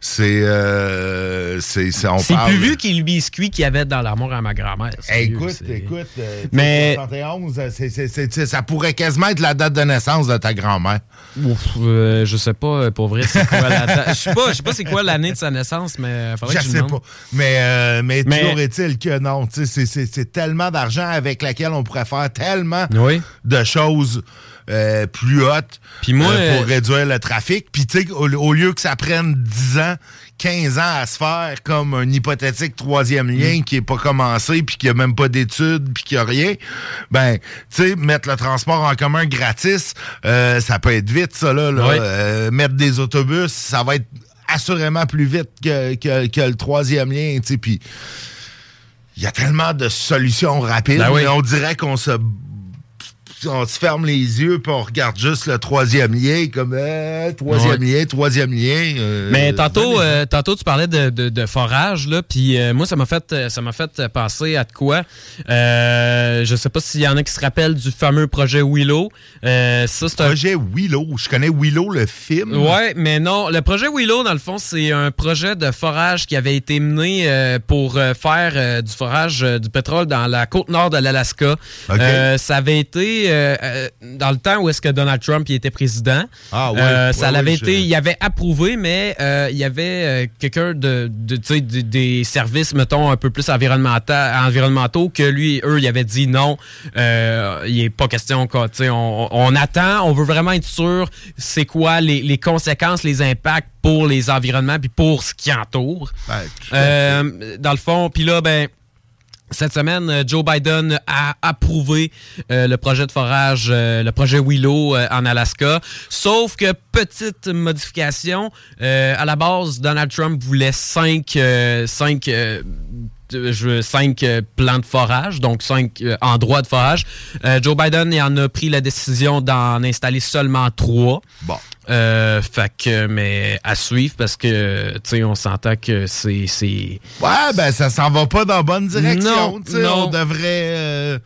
[SPEAKER 5] C'est, euh, c'est, c'est, on
[SPEAKER 6] C'est
[SPEAKER 5] parle-
[SPEAKER 6] plus vieux qu'il le biscuit qu'il y avait dans l'armoire à ma grand-mère. vieux,
[SPEAKER 5] écoute, écoute, euh,
[SPEAKER 6] Mais-
[SPEAKER 5] 71, euh, ça pourrait quasiment être la date de naissance de ta grand-mère.
[SPEAKER 6] Ouf, euh, je sais pas, euh, pour vrai, c'est quoi la date? Je sais pas, je sais pas c'est quoi l'année de sa naissance, mais faudrait
[SPEAKER 5] Je
[SPEAKER 6] que je
[SPEAKER 5] sais
[SPEAKER 6] demande.
[SPEAKER 5] pas. Mais, euh, mais,
[SPEAKER 6] Mais-
[SPEAKER 5] toujours est-il que non. C'est, tellement d'argent avec laquelle on pourrait faire tellement
[SPEAKER 6] Oui.
[SPEAKER 5] de choses euh, plus hautes
[SPEAKER 6] moi,
[SPEAKER 5] euh, pour
[SPEAKER 6] euh,
[SPEAKER 5] réduire le trafic. Puis tu sais, au, au lieu que ça prenne 10 ans, 15 ans à se faire comme un hypothétique troisième lien
[SPEAKER 6] Mm.
[SPEAKER 5] qui est pas commencé, puis qui a même pas d'études, puis qui a rien, ben, tu sais, mettre le transport en commun gratis, euh, ça peut être vite, ça, là. mettre des autobus, ça va être assurément plus vite que, que, que le troisième lien, tu sais, puis il y a tellement de solutions rapides,
[SPEAKER 6] Ben oui.
[SPEAKER 5] mais on dirait qu'on se on se ferme les yeux puis on regarde juste le troisième lien comme euh, troisième
[SPEAKER 6] Ouais.
[SPEAKER 5] lien, troisième lien. euh,
[SPEAKER 6] Mais tantôt, euh, tantôt tu parlais de, de- de forage là, puis moi ça m'a fait ça m'a fait penser à de quoi. Je sais pas s'il y en a qui se rappellent du fameux projet Willow. Ça c'est un
[SPEAKER 5] projet Willow. Je connais Willow le film.
[SPEAKER 6] Ouais, mais non, le projet Willow dans le fond c'est un projet de forage qui avait été mené pour faire du forage du pétrole dans la côte nord de l'Alaska. Ça avait été euh, dans le temps où est-ce que Donald Trump il était président.
[SPEAKER 5] Ah ouais,
[SPEAKER 6] Euh, ça
[SPEAKER 5] ouais,
[SPEAKER 6] l'avait été, il avait approuvé, mais euh, il y avait euh, quelqu'un de, des- services, mettons, un peu plus environnementa- environnementaux que lui, eux, il avait dit non, euh, il n'est pas question, quoi, on, on attend, on veut vraiment être sûr c'est quoi les, les conséquences, les impacts pour les environnements puis pour ce qui entoure.
[SPEAKER 5] Ben,
[SPEAKER 6] Euh, dans le fond, puis là, ben. Cette semaine, euh, Joe Biden a approuvé euh, le projet de forage, euh, le projet Willow en Alaska. Sauf que, petite modification, à la base, Donald Trump voulait cinq, cinq, je- cinq euh, plans de forage, donc cinq euh, endroits de forage. Euh, Joe Biden il en a pris la décision d'en installer seulement trois.
[SPEAKER 5] Bon.
[SPEAKER 6] Euh, fait que, mais à suivre parce que, tu sais, on s'entend que c'est.
[SPEAKER 5] Ouais, ben ça s'en va pas dans la bonne direction.
[SPEAKER 6] Non, non.
[SPEAKER 5] On devrait. euh,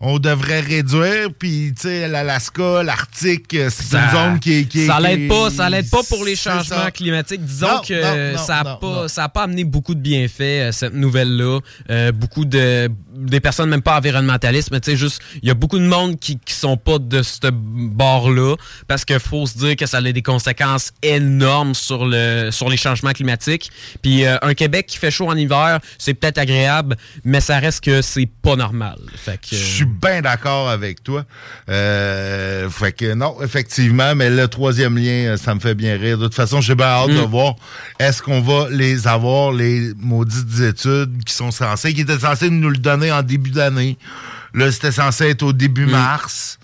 [SPEAKER 5] on devrait réduire, puis tu sais, l'Alaska, l'Arctique, euh, c'est une zone qui est. Qui
[SPEAKER 6] ça l'aide pas, ça l'aide pas pour les changements
[SPEAKER 5] ça.
[SPEAKER 6] climatiques. Disons
[SPEAKER 5] Non,
[SPEAKER 6] que
[SPEAKER 5] non, non,
[SPEAKER 6] ça a
[SPEAKER 5] non,
[SPEAKER 6] pas,
[SPEAKER 5] non.
[SPEAKER 6] ça a pas amené beaucoup de bienfaits euh, cette nouvelle-là. Euh, beaucoup de des personnes même pas environnementalistes, mais tu sais juste, il y a beaucoup de monde qui qui sont pas de ce bord-là parce qu'il faut se dire que ça a des conséquences énormes sur le sur les changements climatiques. Puis euh, un Québec qui fait chaud en hiver, c'est peut-être agréable, mais ça reste que c'est pas normal. Fait que
[SPEAKER 5] Je suis bien d'accord avec toi. Euh, fait que non, effectivement, mais le troisième lien, euh, ça me fait bien rire. De toute façon, j'ai bien hâte de
[SPEAKER 6] Mm.
[SPEAKER 5] voir est-ce qu'on va les avoir, les maudites études qui sont censées, qui étaient censées nous le donner en début d'année. Là, c'était censé être au début
[SPEAKER 6] Mm.
[SPEAKER 5] mars.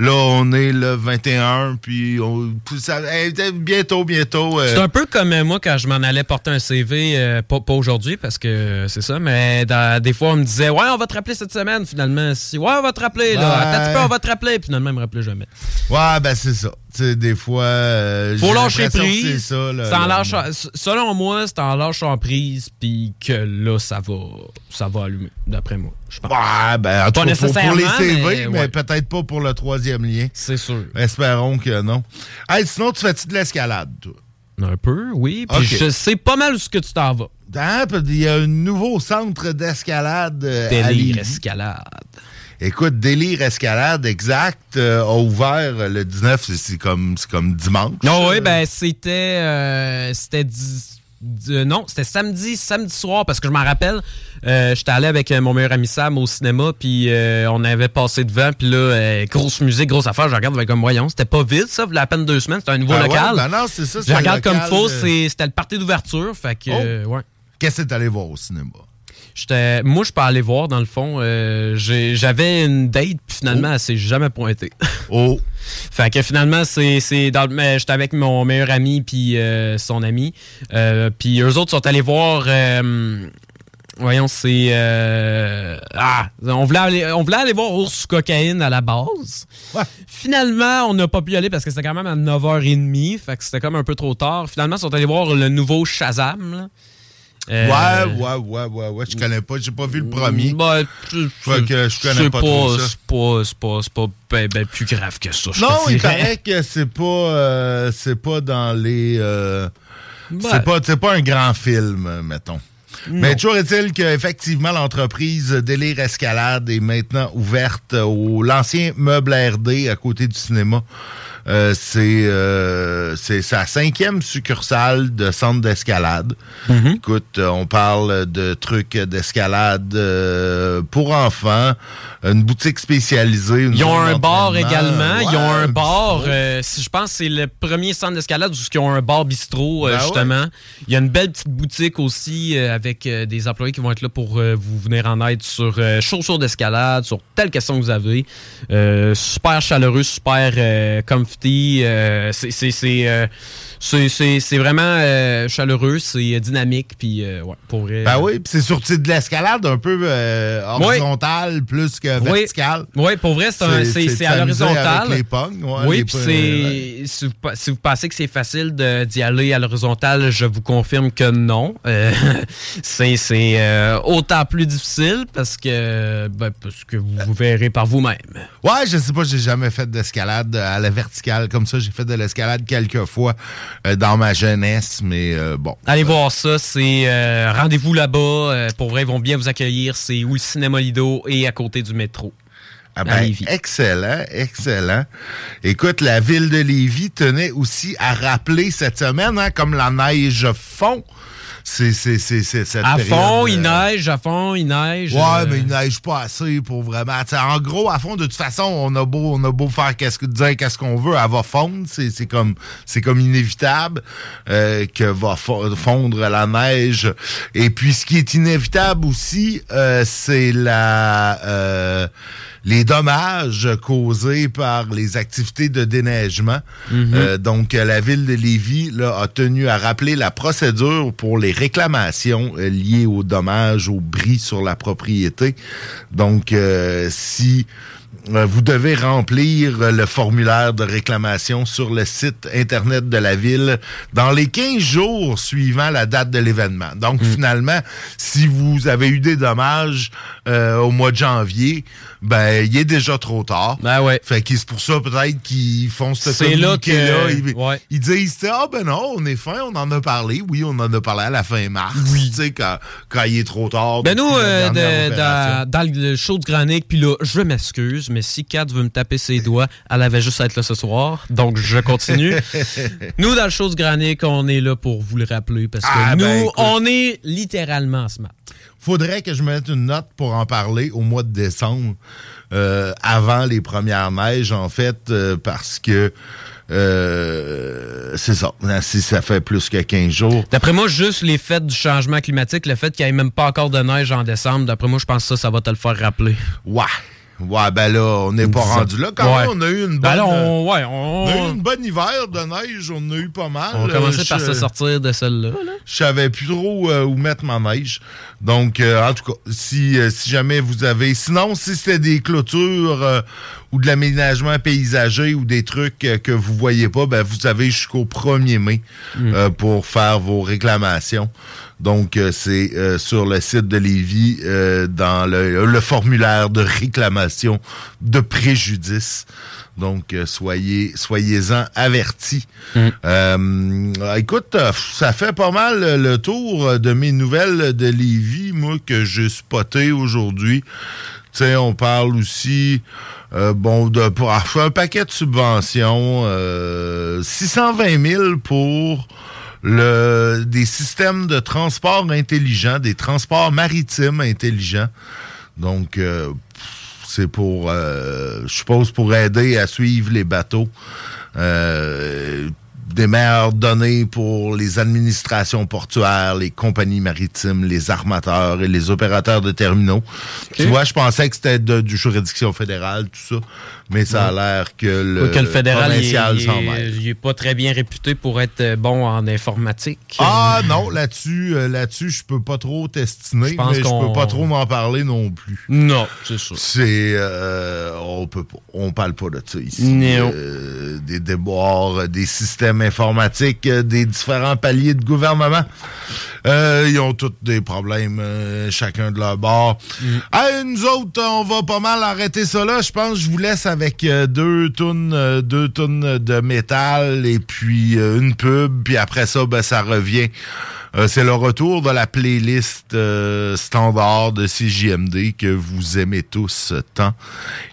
[SPEAKER 5] Là, on est le 21, puis on, ça, eh, bientôt, bientôt. euh,
[SPEAKER 6] C'est un peu comme euh, moi quand je m'en allais porter un CV, euh, pas, pas aujourd'hui parce que c'est ça, mais dans- des fois on me disait Ouais, on va te rappeler cette semaine finalement. Si, ouais, on va te rappeler, là.
[SPEAKER 5] Ouais.
[SPEAKER 6] Attends on va te rappeler. Puis finalement, il me rappelait jamais.
[SPEAKER 5] Ouais, ben c'est ça. Sais, des fois. euh,
[SPEAKER 6] Faut lâcher prise.
[SPEAKER 5] C'est ça. là,
[SPEAKER 6] s- selon moi, c'est en lâchant prise, puis que là, ça va, ça va allumer, d'après moi. Je pense.
[SPEAKER 5] Ouais, ben, en tout
[SPEAKER 6] Pas
[SPEAKER 5] cas, faut pour les CV,
[SPEAKER 6] mais
[SPEAKER 5] mais,
[SPEAKER 6] ouais.
[SPEAKER 5] peut-être pas pour le troisième lien.
[SPEAKER 6] C'est sûr.
[SPEAKER 5] Espérons que non. Hey, sinon, tu fais-tu de l'escalade, toi?
[SPEAKER 6] Un peu, oui. Puis je sais pas mal où ce que tu t'en vas.
[SPEAKER 5] Hein, Il y a un nouveau centre d'escalade euh,
[SPEAKER 6] Délire
[SPEAKER 5] Lévis.
[SPEAKER 6] escalade.
[SPEAKER 5] Écoute, Délire Escalade, exact, euh, a ouvert euh, le 19, c'est- comme, c'est comme dimanche.
[SPEAKER 6] Non, oui, ben c'était. euh, c'était. dix- non, c'était samedi, samedi soir, parce que je m'en rappelle. euh, J'étais allé avec euh, mon meilleur ami Sam au cinéma, puis euh, on avait passé devant, puis là, euh, grosse musique, grosse affaire. Je regarde avec comme voyons, c'était pas vide, ça, il y a à peine deux semaines, c'était un nouveau
[SPEAKER 5] ouais,
[SPEAKER 6] local.
[SPEAKER 5] ben non, c'est ça, c'est
[SPEAKER 6] Je
[SPEAKER 5] un
[SPEAKER 6] regarde comme faux, c'était le party d'ouverture, fait que.
[SPEAKER 5] Oh.
[SPEAKER 6] euh, ouais.
[SPEAKER 5] Qu'est-ce que t'es allé voir au cinéma?
[SPEAKER 6] Moi, je peux aller voir, dans le fond. euh, J'avais une date, puis finalement, elle s'est jamais pointée.
[SPEAKER 5] Oh!
[SPEAKER 6] fait que finalement, c'est dans le- J'étais avec mon meilleur ami, puis euh, son ami. Euh, puis eux autres sont allés voir. voyons, c'est. ah! On voulait, aller, on voulait aller voir Ours Cocaïne à la base. Finalement, on n'a pas pu y aller parce que c'était quand même à 9h30. Fait que c'était comme un peu trop tard. Finalement, ils sont allés voir le nouveau Shazam. là. Euh,
[SPEAKER 5] Ouais, ouais, ouais, ouais, ouais. Je connais pas, j'ai pas vu le premier.
[SPEAKER 6] Ben,
[SPEAKER 5] que je connais
[SPEAKER 6] c'est
[SPEAKER 5] pas trop ça.
[SPEAKER 6] C'est pas, c'est pas, c'est pas ben, ben plus grave que ça.
[SPEAKER 5] Non, il paraît que c'est pas, euh, c'est pas dans les. euh,
[SPEAKER 6] Ouais.
[SPEAKER 5] C'est pas, c'est pas un grand film, euh, mettons.
[SPEAKER 6] Non.
[SPEAKER 5] Mais toujours est-il qu'effectivement, l'entreprise Délire Escalade est maintenant ouverte au l'ancien meuble RD à côté du cinéma. Euh, c'est euh, c'est sa cinquième succursale de centre d'escalade.
[SPEAKER 6] Mm-hmm.
[SPEAKER 5] Écoute, on parle de trucs d'escalade euh, pour enfants, une boutique spécialisée. une
[SPEAKER 6] Ils ont un bar également. Ils ont un bar. euh, si je pense que c'est le premier centre d'escalade où ils ont un bar bistrot, euh,
[SPEAKER 5] Ben ouais.
[SPEAKER 6] justement. Il y a une belle petite boutique aussi euh, avec des employés qui vont être là pour vous venir en aide sur chaussures d'escalade, sur telle question que vous avez. Super chaleureux, super comfy. c'est- c'est vraiment euh, chaleureux, c'est euh, dynamique. Puis, euh, ouais, pour vrai.
[SPEAKER 5] Ben oui, puis c'est sais, de l'escalade un peu euh, horizontale plus que verticale.
[SPEAKER 6] Oui, pour vrai, c'est à l'horizontale.
[SPEAKER 5] les ouais,
[SPEAKER 6] oui, puis c'est. Si, vous, pa- si vous pensez que c'est facile d'y aller à l'horizontale, je vous confirme que non. C'est autant plus difficile parce que, ben, parce que vous, vous verrez par vous-même.
[SPEAKER 5] Ouais, je sais pas, j'ai jamais fait d'escalade à la verticale comme ça. J'ai fait de l'escalade quelques fois dans ma jeunesse, mais euh, bon.
[SPEAKER 6] Allez voir ça, c'est euh, rendez-vous là-bas. Euh, pour vrai, ils vont bien vous accueillir. C'est où le cinéma Lido et à côté du métro.
[SPEAKER 5] Ah
[SPEAKER 6] à
[SPEAKER 5] ben,
[SPEAKER 6] Lévis.
[SPEAKER 5] excellent, excellent. Écoute, la ville de Lévis tenait aussi à rappeler cette semaine, hein, comme la neige fond. C'est c'est- c'est- c'est cette
[SPEAKER 6] À
[SPEAKER 5] période,
[SPEAKER 6] fond,
[SPEAKER 5] euh,
[SPEAKER 6] il neige, à fond, il neige.
[SPEAKER 5] Ouais,
[SPEAKER 6] euh,
[SPEAKER 5] mais il neige pas assez pour vraiment. T'sais, en gros, à fond, de toute façon, on a beau, on a beau faire qu'est-ce que dire qu'est-ce qu'on veut, elle va fondre. C'est, c'est comme, c'est comme inévitable euh, que va fo- fondre la neige. Et puis, ce qui est inévitable aussi, euh, c'est la euh, les dommages causés par les activités de déneigement.
[SPEAKER 6] Mhm.
[SPEAKER 5] Euh, donc, la ville de Lévis là, a tenu à rappeler la procédure pour les réclamations euh, liées aux dommages, au bris sur la propriété. Donc, euh, si vous devez remplir le formulaire de réclamation sur le site Internet de la ville dans les 15 jours suivant la date de l'événement. Donc, finalement, si vous avez eu des dommages euh, au mois de janvier, ben, il est déjà trop tard.
[SPEAKER 6] Ben ouais.
[SPEAKER 5] Fait que c'est pour ça, peut-être, qu'ils font ce communiqué-là. Ils,
[SPEAKER 6] ouais.
[SPEAKER 5] ils disent, ah ben non, on est fin, on en a parlé. Oui, on en a parlé à la fin mars. Tu sais, quand, quand il est trop tard.
[SPEAKER 6] Ben nous, euh, de- dans, dans le show de Granic, puis là, je m'excuse, mais si Kat veut me taper ses doigts, elle avait juste à être là ce soir, donc je continue. nous, dans le show de Granic, on est là pour vous le rappeler, parce que
[SPEAKER 5] Ah,
[SPEAKER 6] nous,
[SPEAKER 5] ben,
[SPEAKER 6] on est littéralement smart.
[SPEAKER 5] Faudrait que je mette une note pour en parler au mois de décembre, euh, avant les premières neiges, en fait, euh, parce que euh, c'est ça. Si ça fait plus que 15 jours.
[SPEAKER 6] D'après moi, juste les fêtes du changement climatique, le fait qu'il n'y ait même pas encore de neige en décembre, d'après moi, je pense que ça, ça va te le faire rappeler.
[SPEAKER 5] Ouais. Ouais, ben là, on n'est pas rendu là. Quand
[SPEAKER 6] Ouais.
[SPEAKER 5] même, on a eu une bonne...
[SPEAKER 6] Ben là, on- ouais,
[SPEAKER 5] on a eu une bonne hiver de neige, on a eu pas mal.
[SPEAKER 6] On va commencer
[SPEAKER 5] Euh,
[SPEAKER 6] par se sortir de celle-là. là.
[SPEAKER 5] Je savais plus trop euh, où mettre ma neige. Donc, euh, en tout cas, si, euh, si jamais vous avez... Sinon, si c'était des clôtures ou de l'aménagement paysager ou des trucs que vous voyez pas, ben, vous avez jusqu'au 1er mai
[SPEAKER 6] Mm.
[SPEAKER 5] euh, pour faire vos réclamations. Donc, euh, c'est euh, sur le site de Lévis, euh, dans le, le formulaire de réclamation de préjudice. Donc, euh, soyez, soyez-en avertis. Euh, écoute, ça fait pas mal le tour de mes nouvelles de Lévis, moi, que j'ai spoté aujourd'hui. Tu sais, on parle aussi, euh, bon, de pour un paquet de subventions, euh, 620 000 pour le, des systèmes de transport intelligents, des transports maritimes intelligents. Donc, euh, c'est pour, euh, je suppose, pour aider à suivre les bateaux. Euh, des meilleures données pour les administrations portuaires, les compagnies maritimes, les armateurs et les opérateurs de terminaux. Tu vois, je pensais que c'était de- du juridiction fédérale, tout ça, mais ça a l'air que le,
[SPEAKER 6] fédéral,
[SPEAKER 5] provincial s'en mêle.
[SPEAKER 6] il est pas très bien réputé pour être euh, bon en informatique.
[SPEAKER 5] Ah non, là-dessus, euh, là-dessus, je peux pas trop t'estimer, mais je peux pas trop m'en parler non plus.
[SPEAKER 6] Non, c'est ça.
[SPEAKER 5] C'est, euh, on peut on parle pas de ça ici. Euh, des déboires, des systèmes informatiques, des différents paliers de gouvernement. Euh, ils ont tous des problèmes, chacun de leur bord. Hey, nous autres, on va pas mal arrêter ça là. Je pense que je vous laisse avec euh, deux tonnes euh, deux tonnes de métal et puis euh, une pub. Puis après ça, ben, ça revient. C'est le retour de la playlist standard de CJMD que vous aimez tous tant.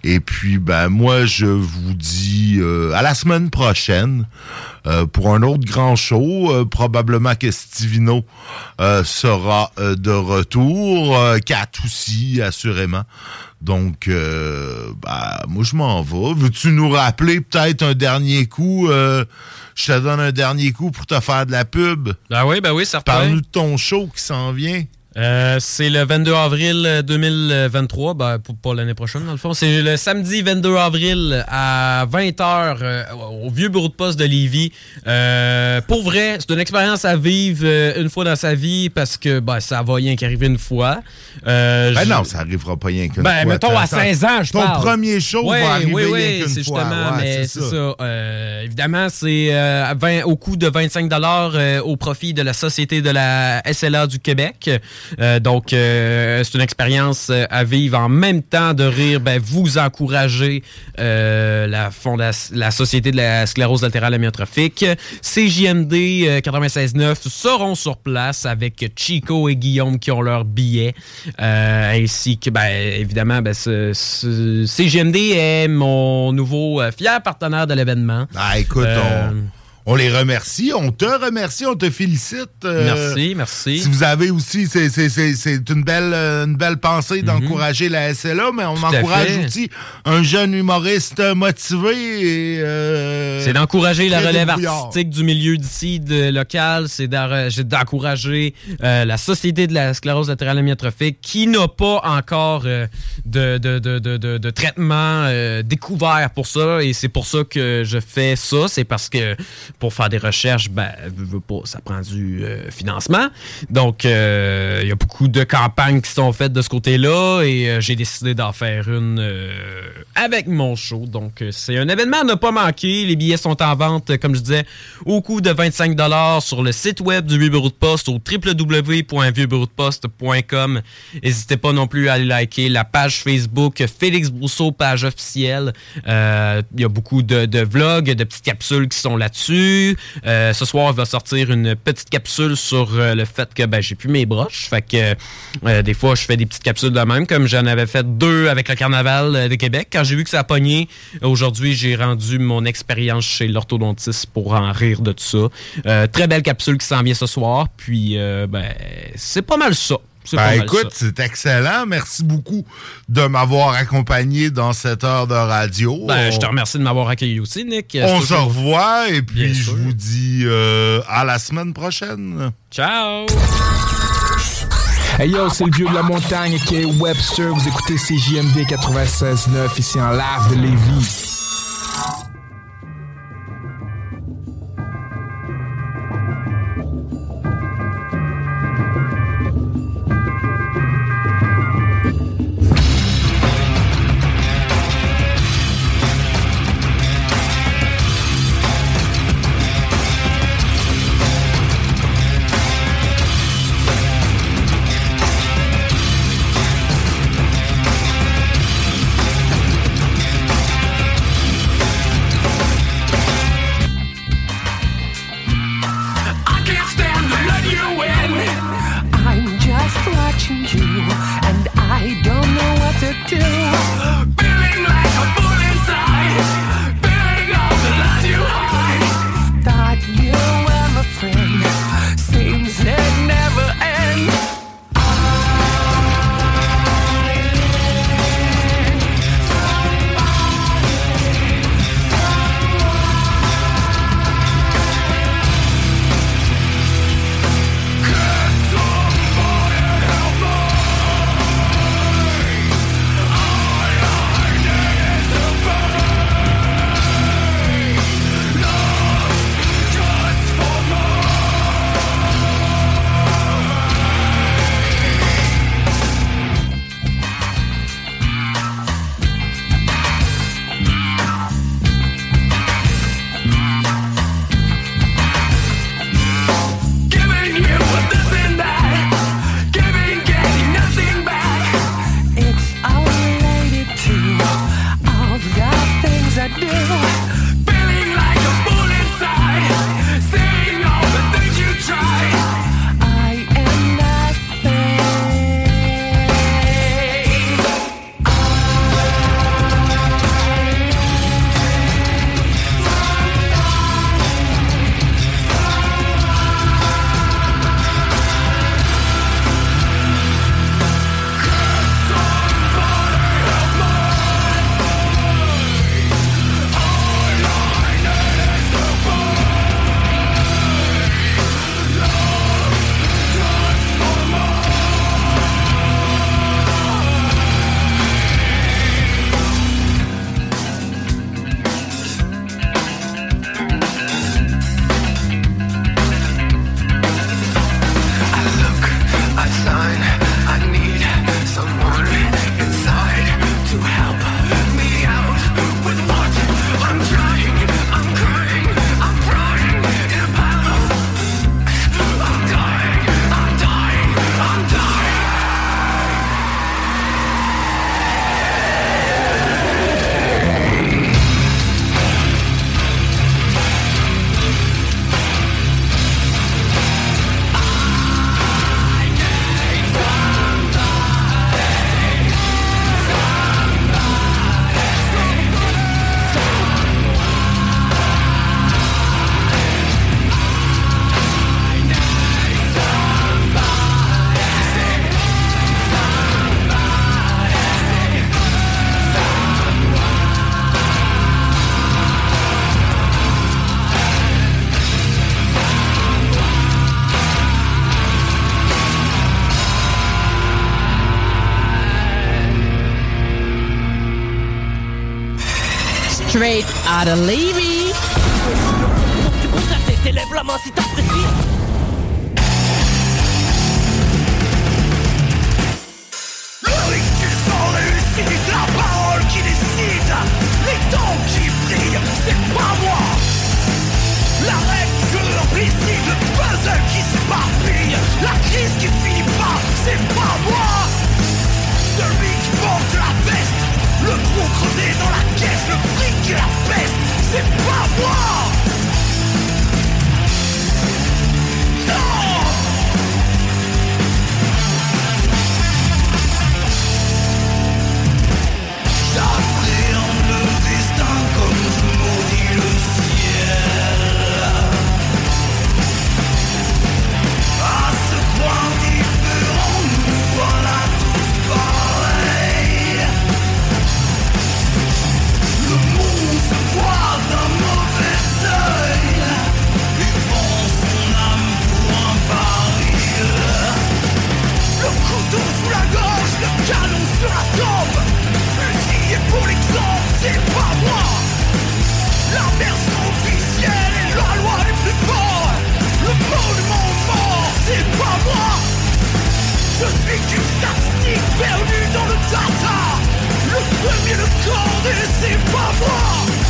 [SPEAKER 5] Et puis, ben moi, je vous dis à la semaine prochaine pour un autre grand show. Probablement que Stivino sera de retour. Kat aussi, assurément. Donc, euh, ben, moi, je m'en vais. Veux-tu nous rappeler peut-être un dernier coup? euh, je te donne un dernier coup pour te faire de la pub?
[SPEAKER 6] Ben oui, ben oui, certain.
[SPEAKER 5] Parle-nous de ton show qui s'en vient.
[SPEAKER 6] Euh, c'est le 22 avril 2023, ben, pour, pour l'année prochaine, dans le fond. C'est le samedi 22 avril à 20h au vieux bureau de poste de Lévis. Euh, pour vrai, c'est une expérience à vivre euh, une fois dans sa vie parce que ben, ça va rien qu'arriver une fois. Euh,
[SPEAKER 5] Ben
[SPEAKER 6] je-
[SPEAKER 5] non, ça arrivera pas rien qu'une
[SPEAKER 6] Ben,
[SPEAKER 5] fois.
[SPEAKER 6] mettons, à
[SPEAKER 5] T'as-
[SPEAKER 6] 16 ans, je
[SPEAKER 5] Ton
[SPEAKER 6] parle.
[SPEAKER 5] premier show
[SPEAKER 6] Ouais,
[SPEAKER 5] va arriver
[SPEAKER 6] oui,
[SPEAKER 5] rien
[SPEAKER 6] oui,
[SPEAKER 5] qu'une fois.
[SPEAKER 6] justement,
[SPEAKER 5] Ouais,
[SPEAKER 6] mais c'est ça. Euh, évidemment, c'est euh, à 20 au coût de 25 euh, au profit de la Société de la SLA du Québec. Euh, donc, euh, c'est une expérience euh, à vivre en même temps de rire. Ben, vous encouragez euh, la, la Société de la sclérose latérale amyotrophique. CJMD euh, 96.9 seront sur place avec Chico et Guillaume qui ont leur billet. Ainsi que, ben, évidemment, ben, ce- ce- CGMD est mon nouveau fier partenaire de l'événement.
[SPEAKER 5] Ah, écoute, on, on les remercie, on te remercie, on te félicite. euh,
[SPEAKER 6] Merci, merci.
[SPEAKER 5] Si vous avez aussi, c'est- c'est c'est- c'est une belle, euh, une belle pensée d'encourager la SLA, mais on
[SPEAKER 6] Mhm. Tout
[SPEAKER 5] encourage aussi un jeune humoriste motivé et. euh,
[SPEAKER 6] C'est d'encourager la relève artistique du milieu d'ici, de local. C'est d'encourager euh, la Société de la sclérose latérale amyotrophique qui n'a pas encore de, de, de, de, traitement découvert pour ça. Et c'est pour ça que je fais ça. C'est parce que pour faire des recherches, ben, ça prend du euh, financement. Donc, euh, il y a beaucoup de campagnes qui sont faites de ce côté-là et euh, j'ai décidé d'en faire une avec mon show. Donc, c'est un événement à ne pas manquer. Les billets sont en vente, comme je disais, au coût de 25 sur le site web du Vieux Bureau de Poste au www.vieuxbureau-de-poste.com. N'hésitez pas non plus à aller liker la page Facebook Félix Brousseau, page officielle. Il y a beaucoup de, de vlogs, de petites capsules qui sont là-dessus. Euh, ce soir, il va sortir une petite capsule sur euh, le fait que ben, j'ai plus mes broches. Fait que euh, des fois, je fais des petites capsules de même, comme j'en avais fait deux avec le Carnaval de Québec. Quand j'ai vu que ça a pogné, aujourd'hui, j'ai rendu mon expérience chez l'orthodontiste pour en rire de tout ça. Très belle capsule qui s'en vient ce soir. Puis, ben, c'est pas mal ça. C'est
[SPEAKER 5] Ben,
[SPEAKER 6] pas mal
[SPEAKER 5] écoute,
[SPEAKER 6] ça.
[SPEAKER 5] c'est excellent. Merci beaucoup de m'avoir accompagné dans cette heure de radio.
[SPEAKER 6] Ben, je te remercie de m'avoir accueilli aussi, Nick.
[SPEAKER 5] On
[SPEAKER 6] C'est
[SPEAKER 5] se
[SPEAKER 6] toujours-
[SPEAKER 5] revoit et puis
[SPEAKER 6] Bien
[SPEAKER 5] je
[SPEAKER 6] sûr.
[SPEAKER 5] vous dis euh, à la semaine prochaine.
[SPEAKER 6] Ciao!
[SPEAKER 13] Hey yo, c'est le vieux de la montagne qui est Webster. Vous écoutez CJMD 96.9 ici en live de Lévis.
[SPEAKER 14] Straight la parole qui décide, les dons qui brillent, c'est pas moi. La règle que le puzzle qui s'éparpille, la crise qui
[SPEAKER 15] finit pas, c'est pas
[SPEAKER 14] moi. Trou creusé dans la caisse, le fric et la peste, c'est pas moi. se Fusillé pour l'exemple, c'est pas moi. La version officielle est la loi du plus fort Le monument mort, c'est pas moi. Je suis qu'une statistique perdue dans le tartare Le premier, le corps, et c'est pas moi.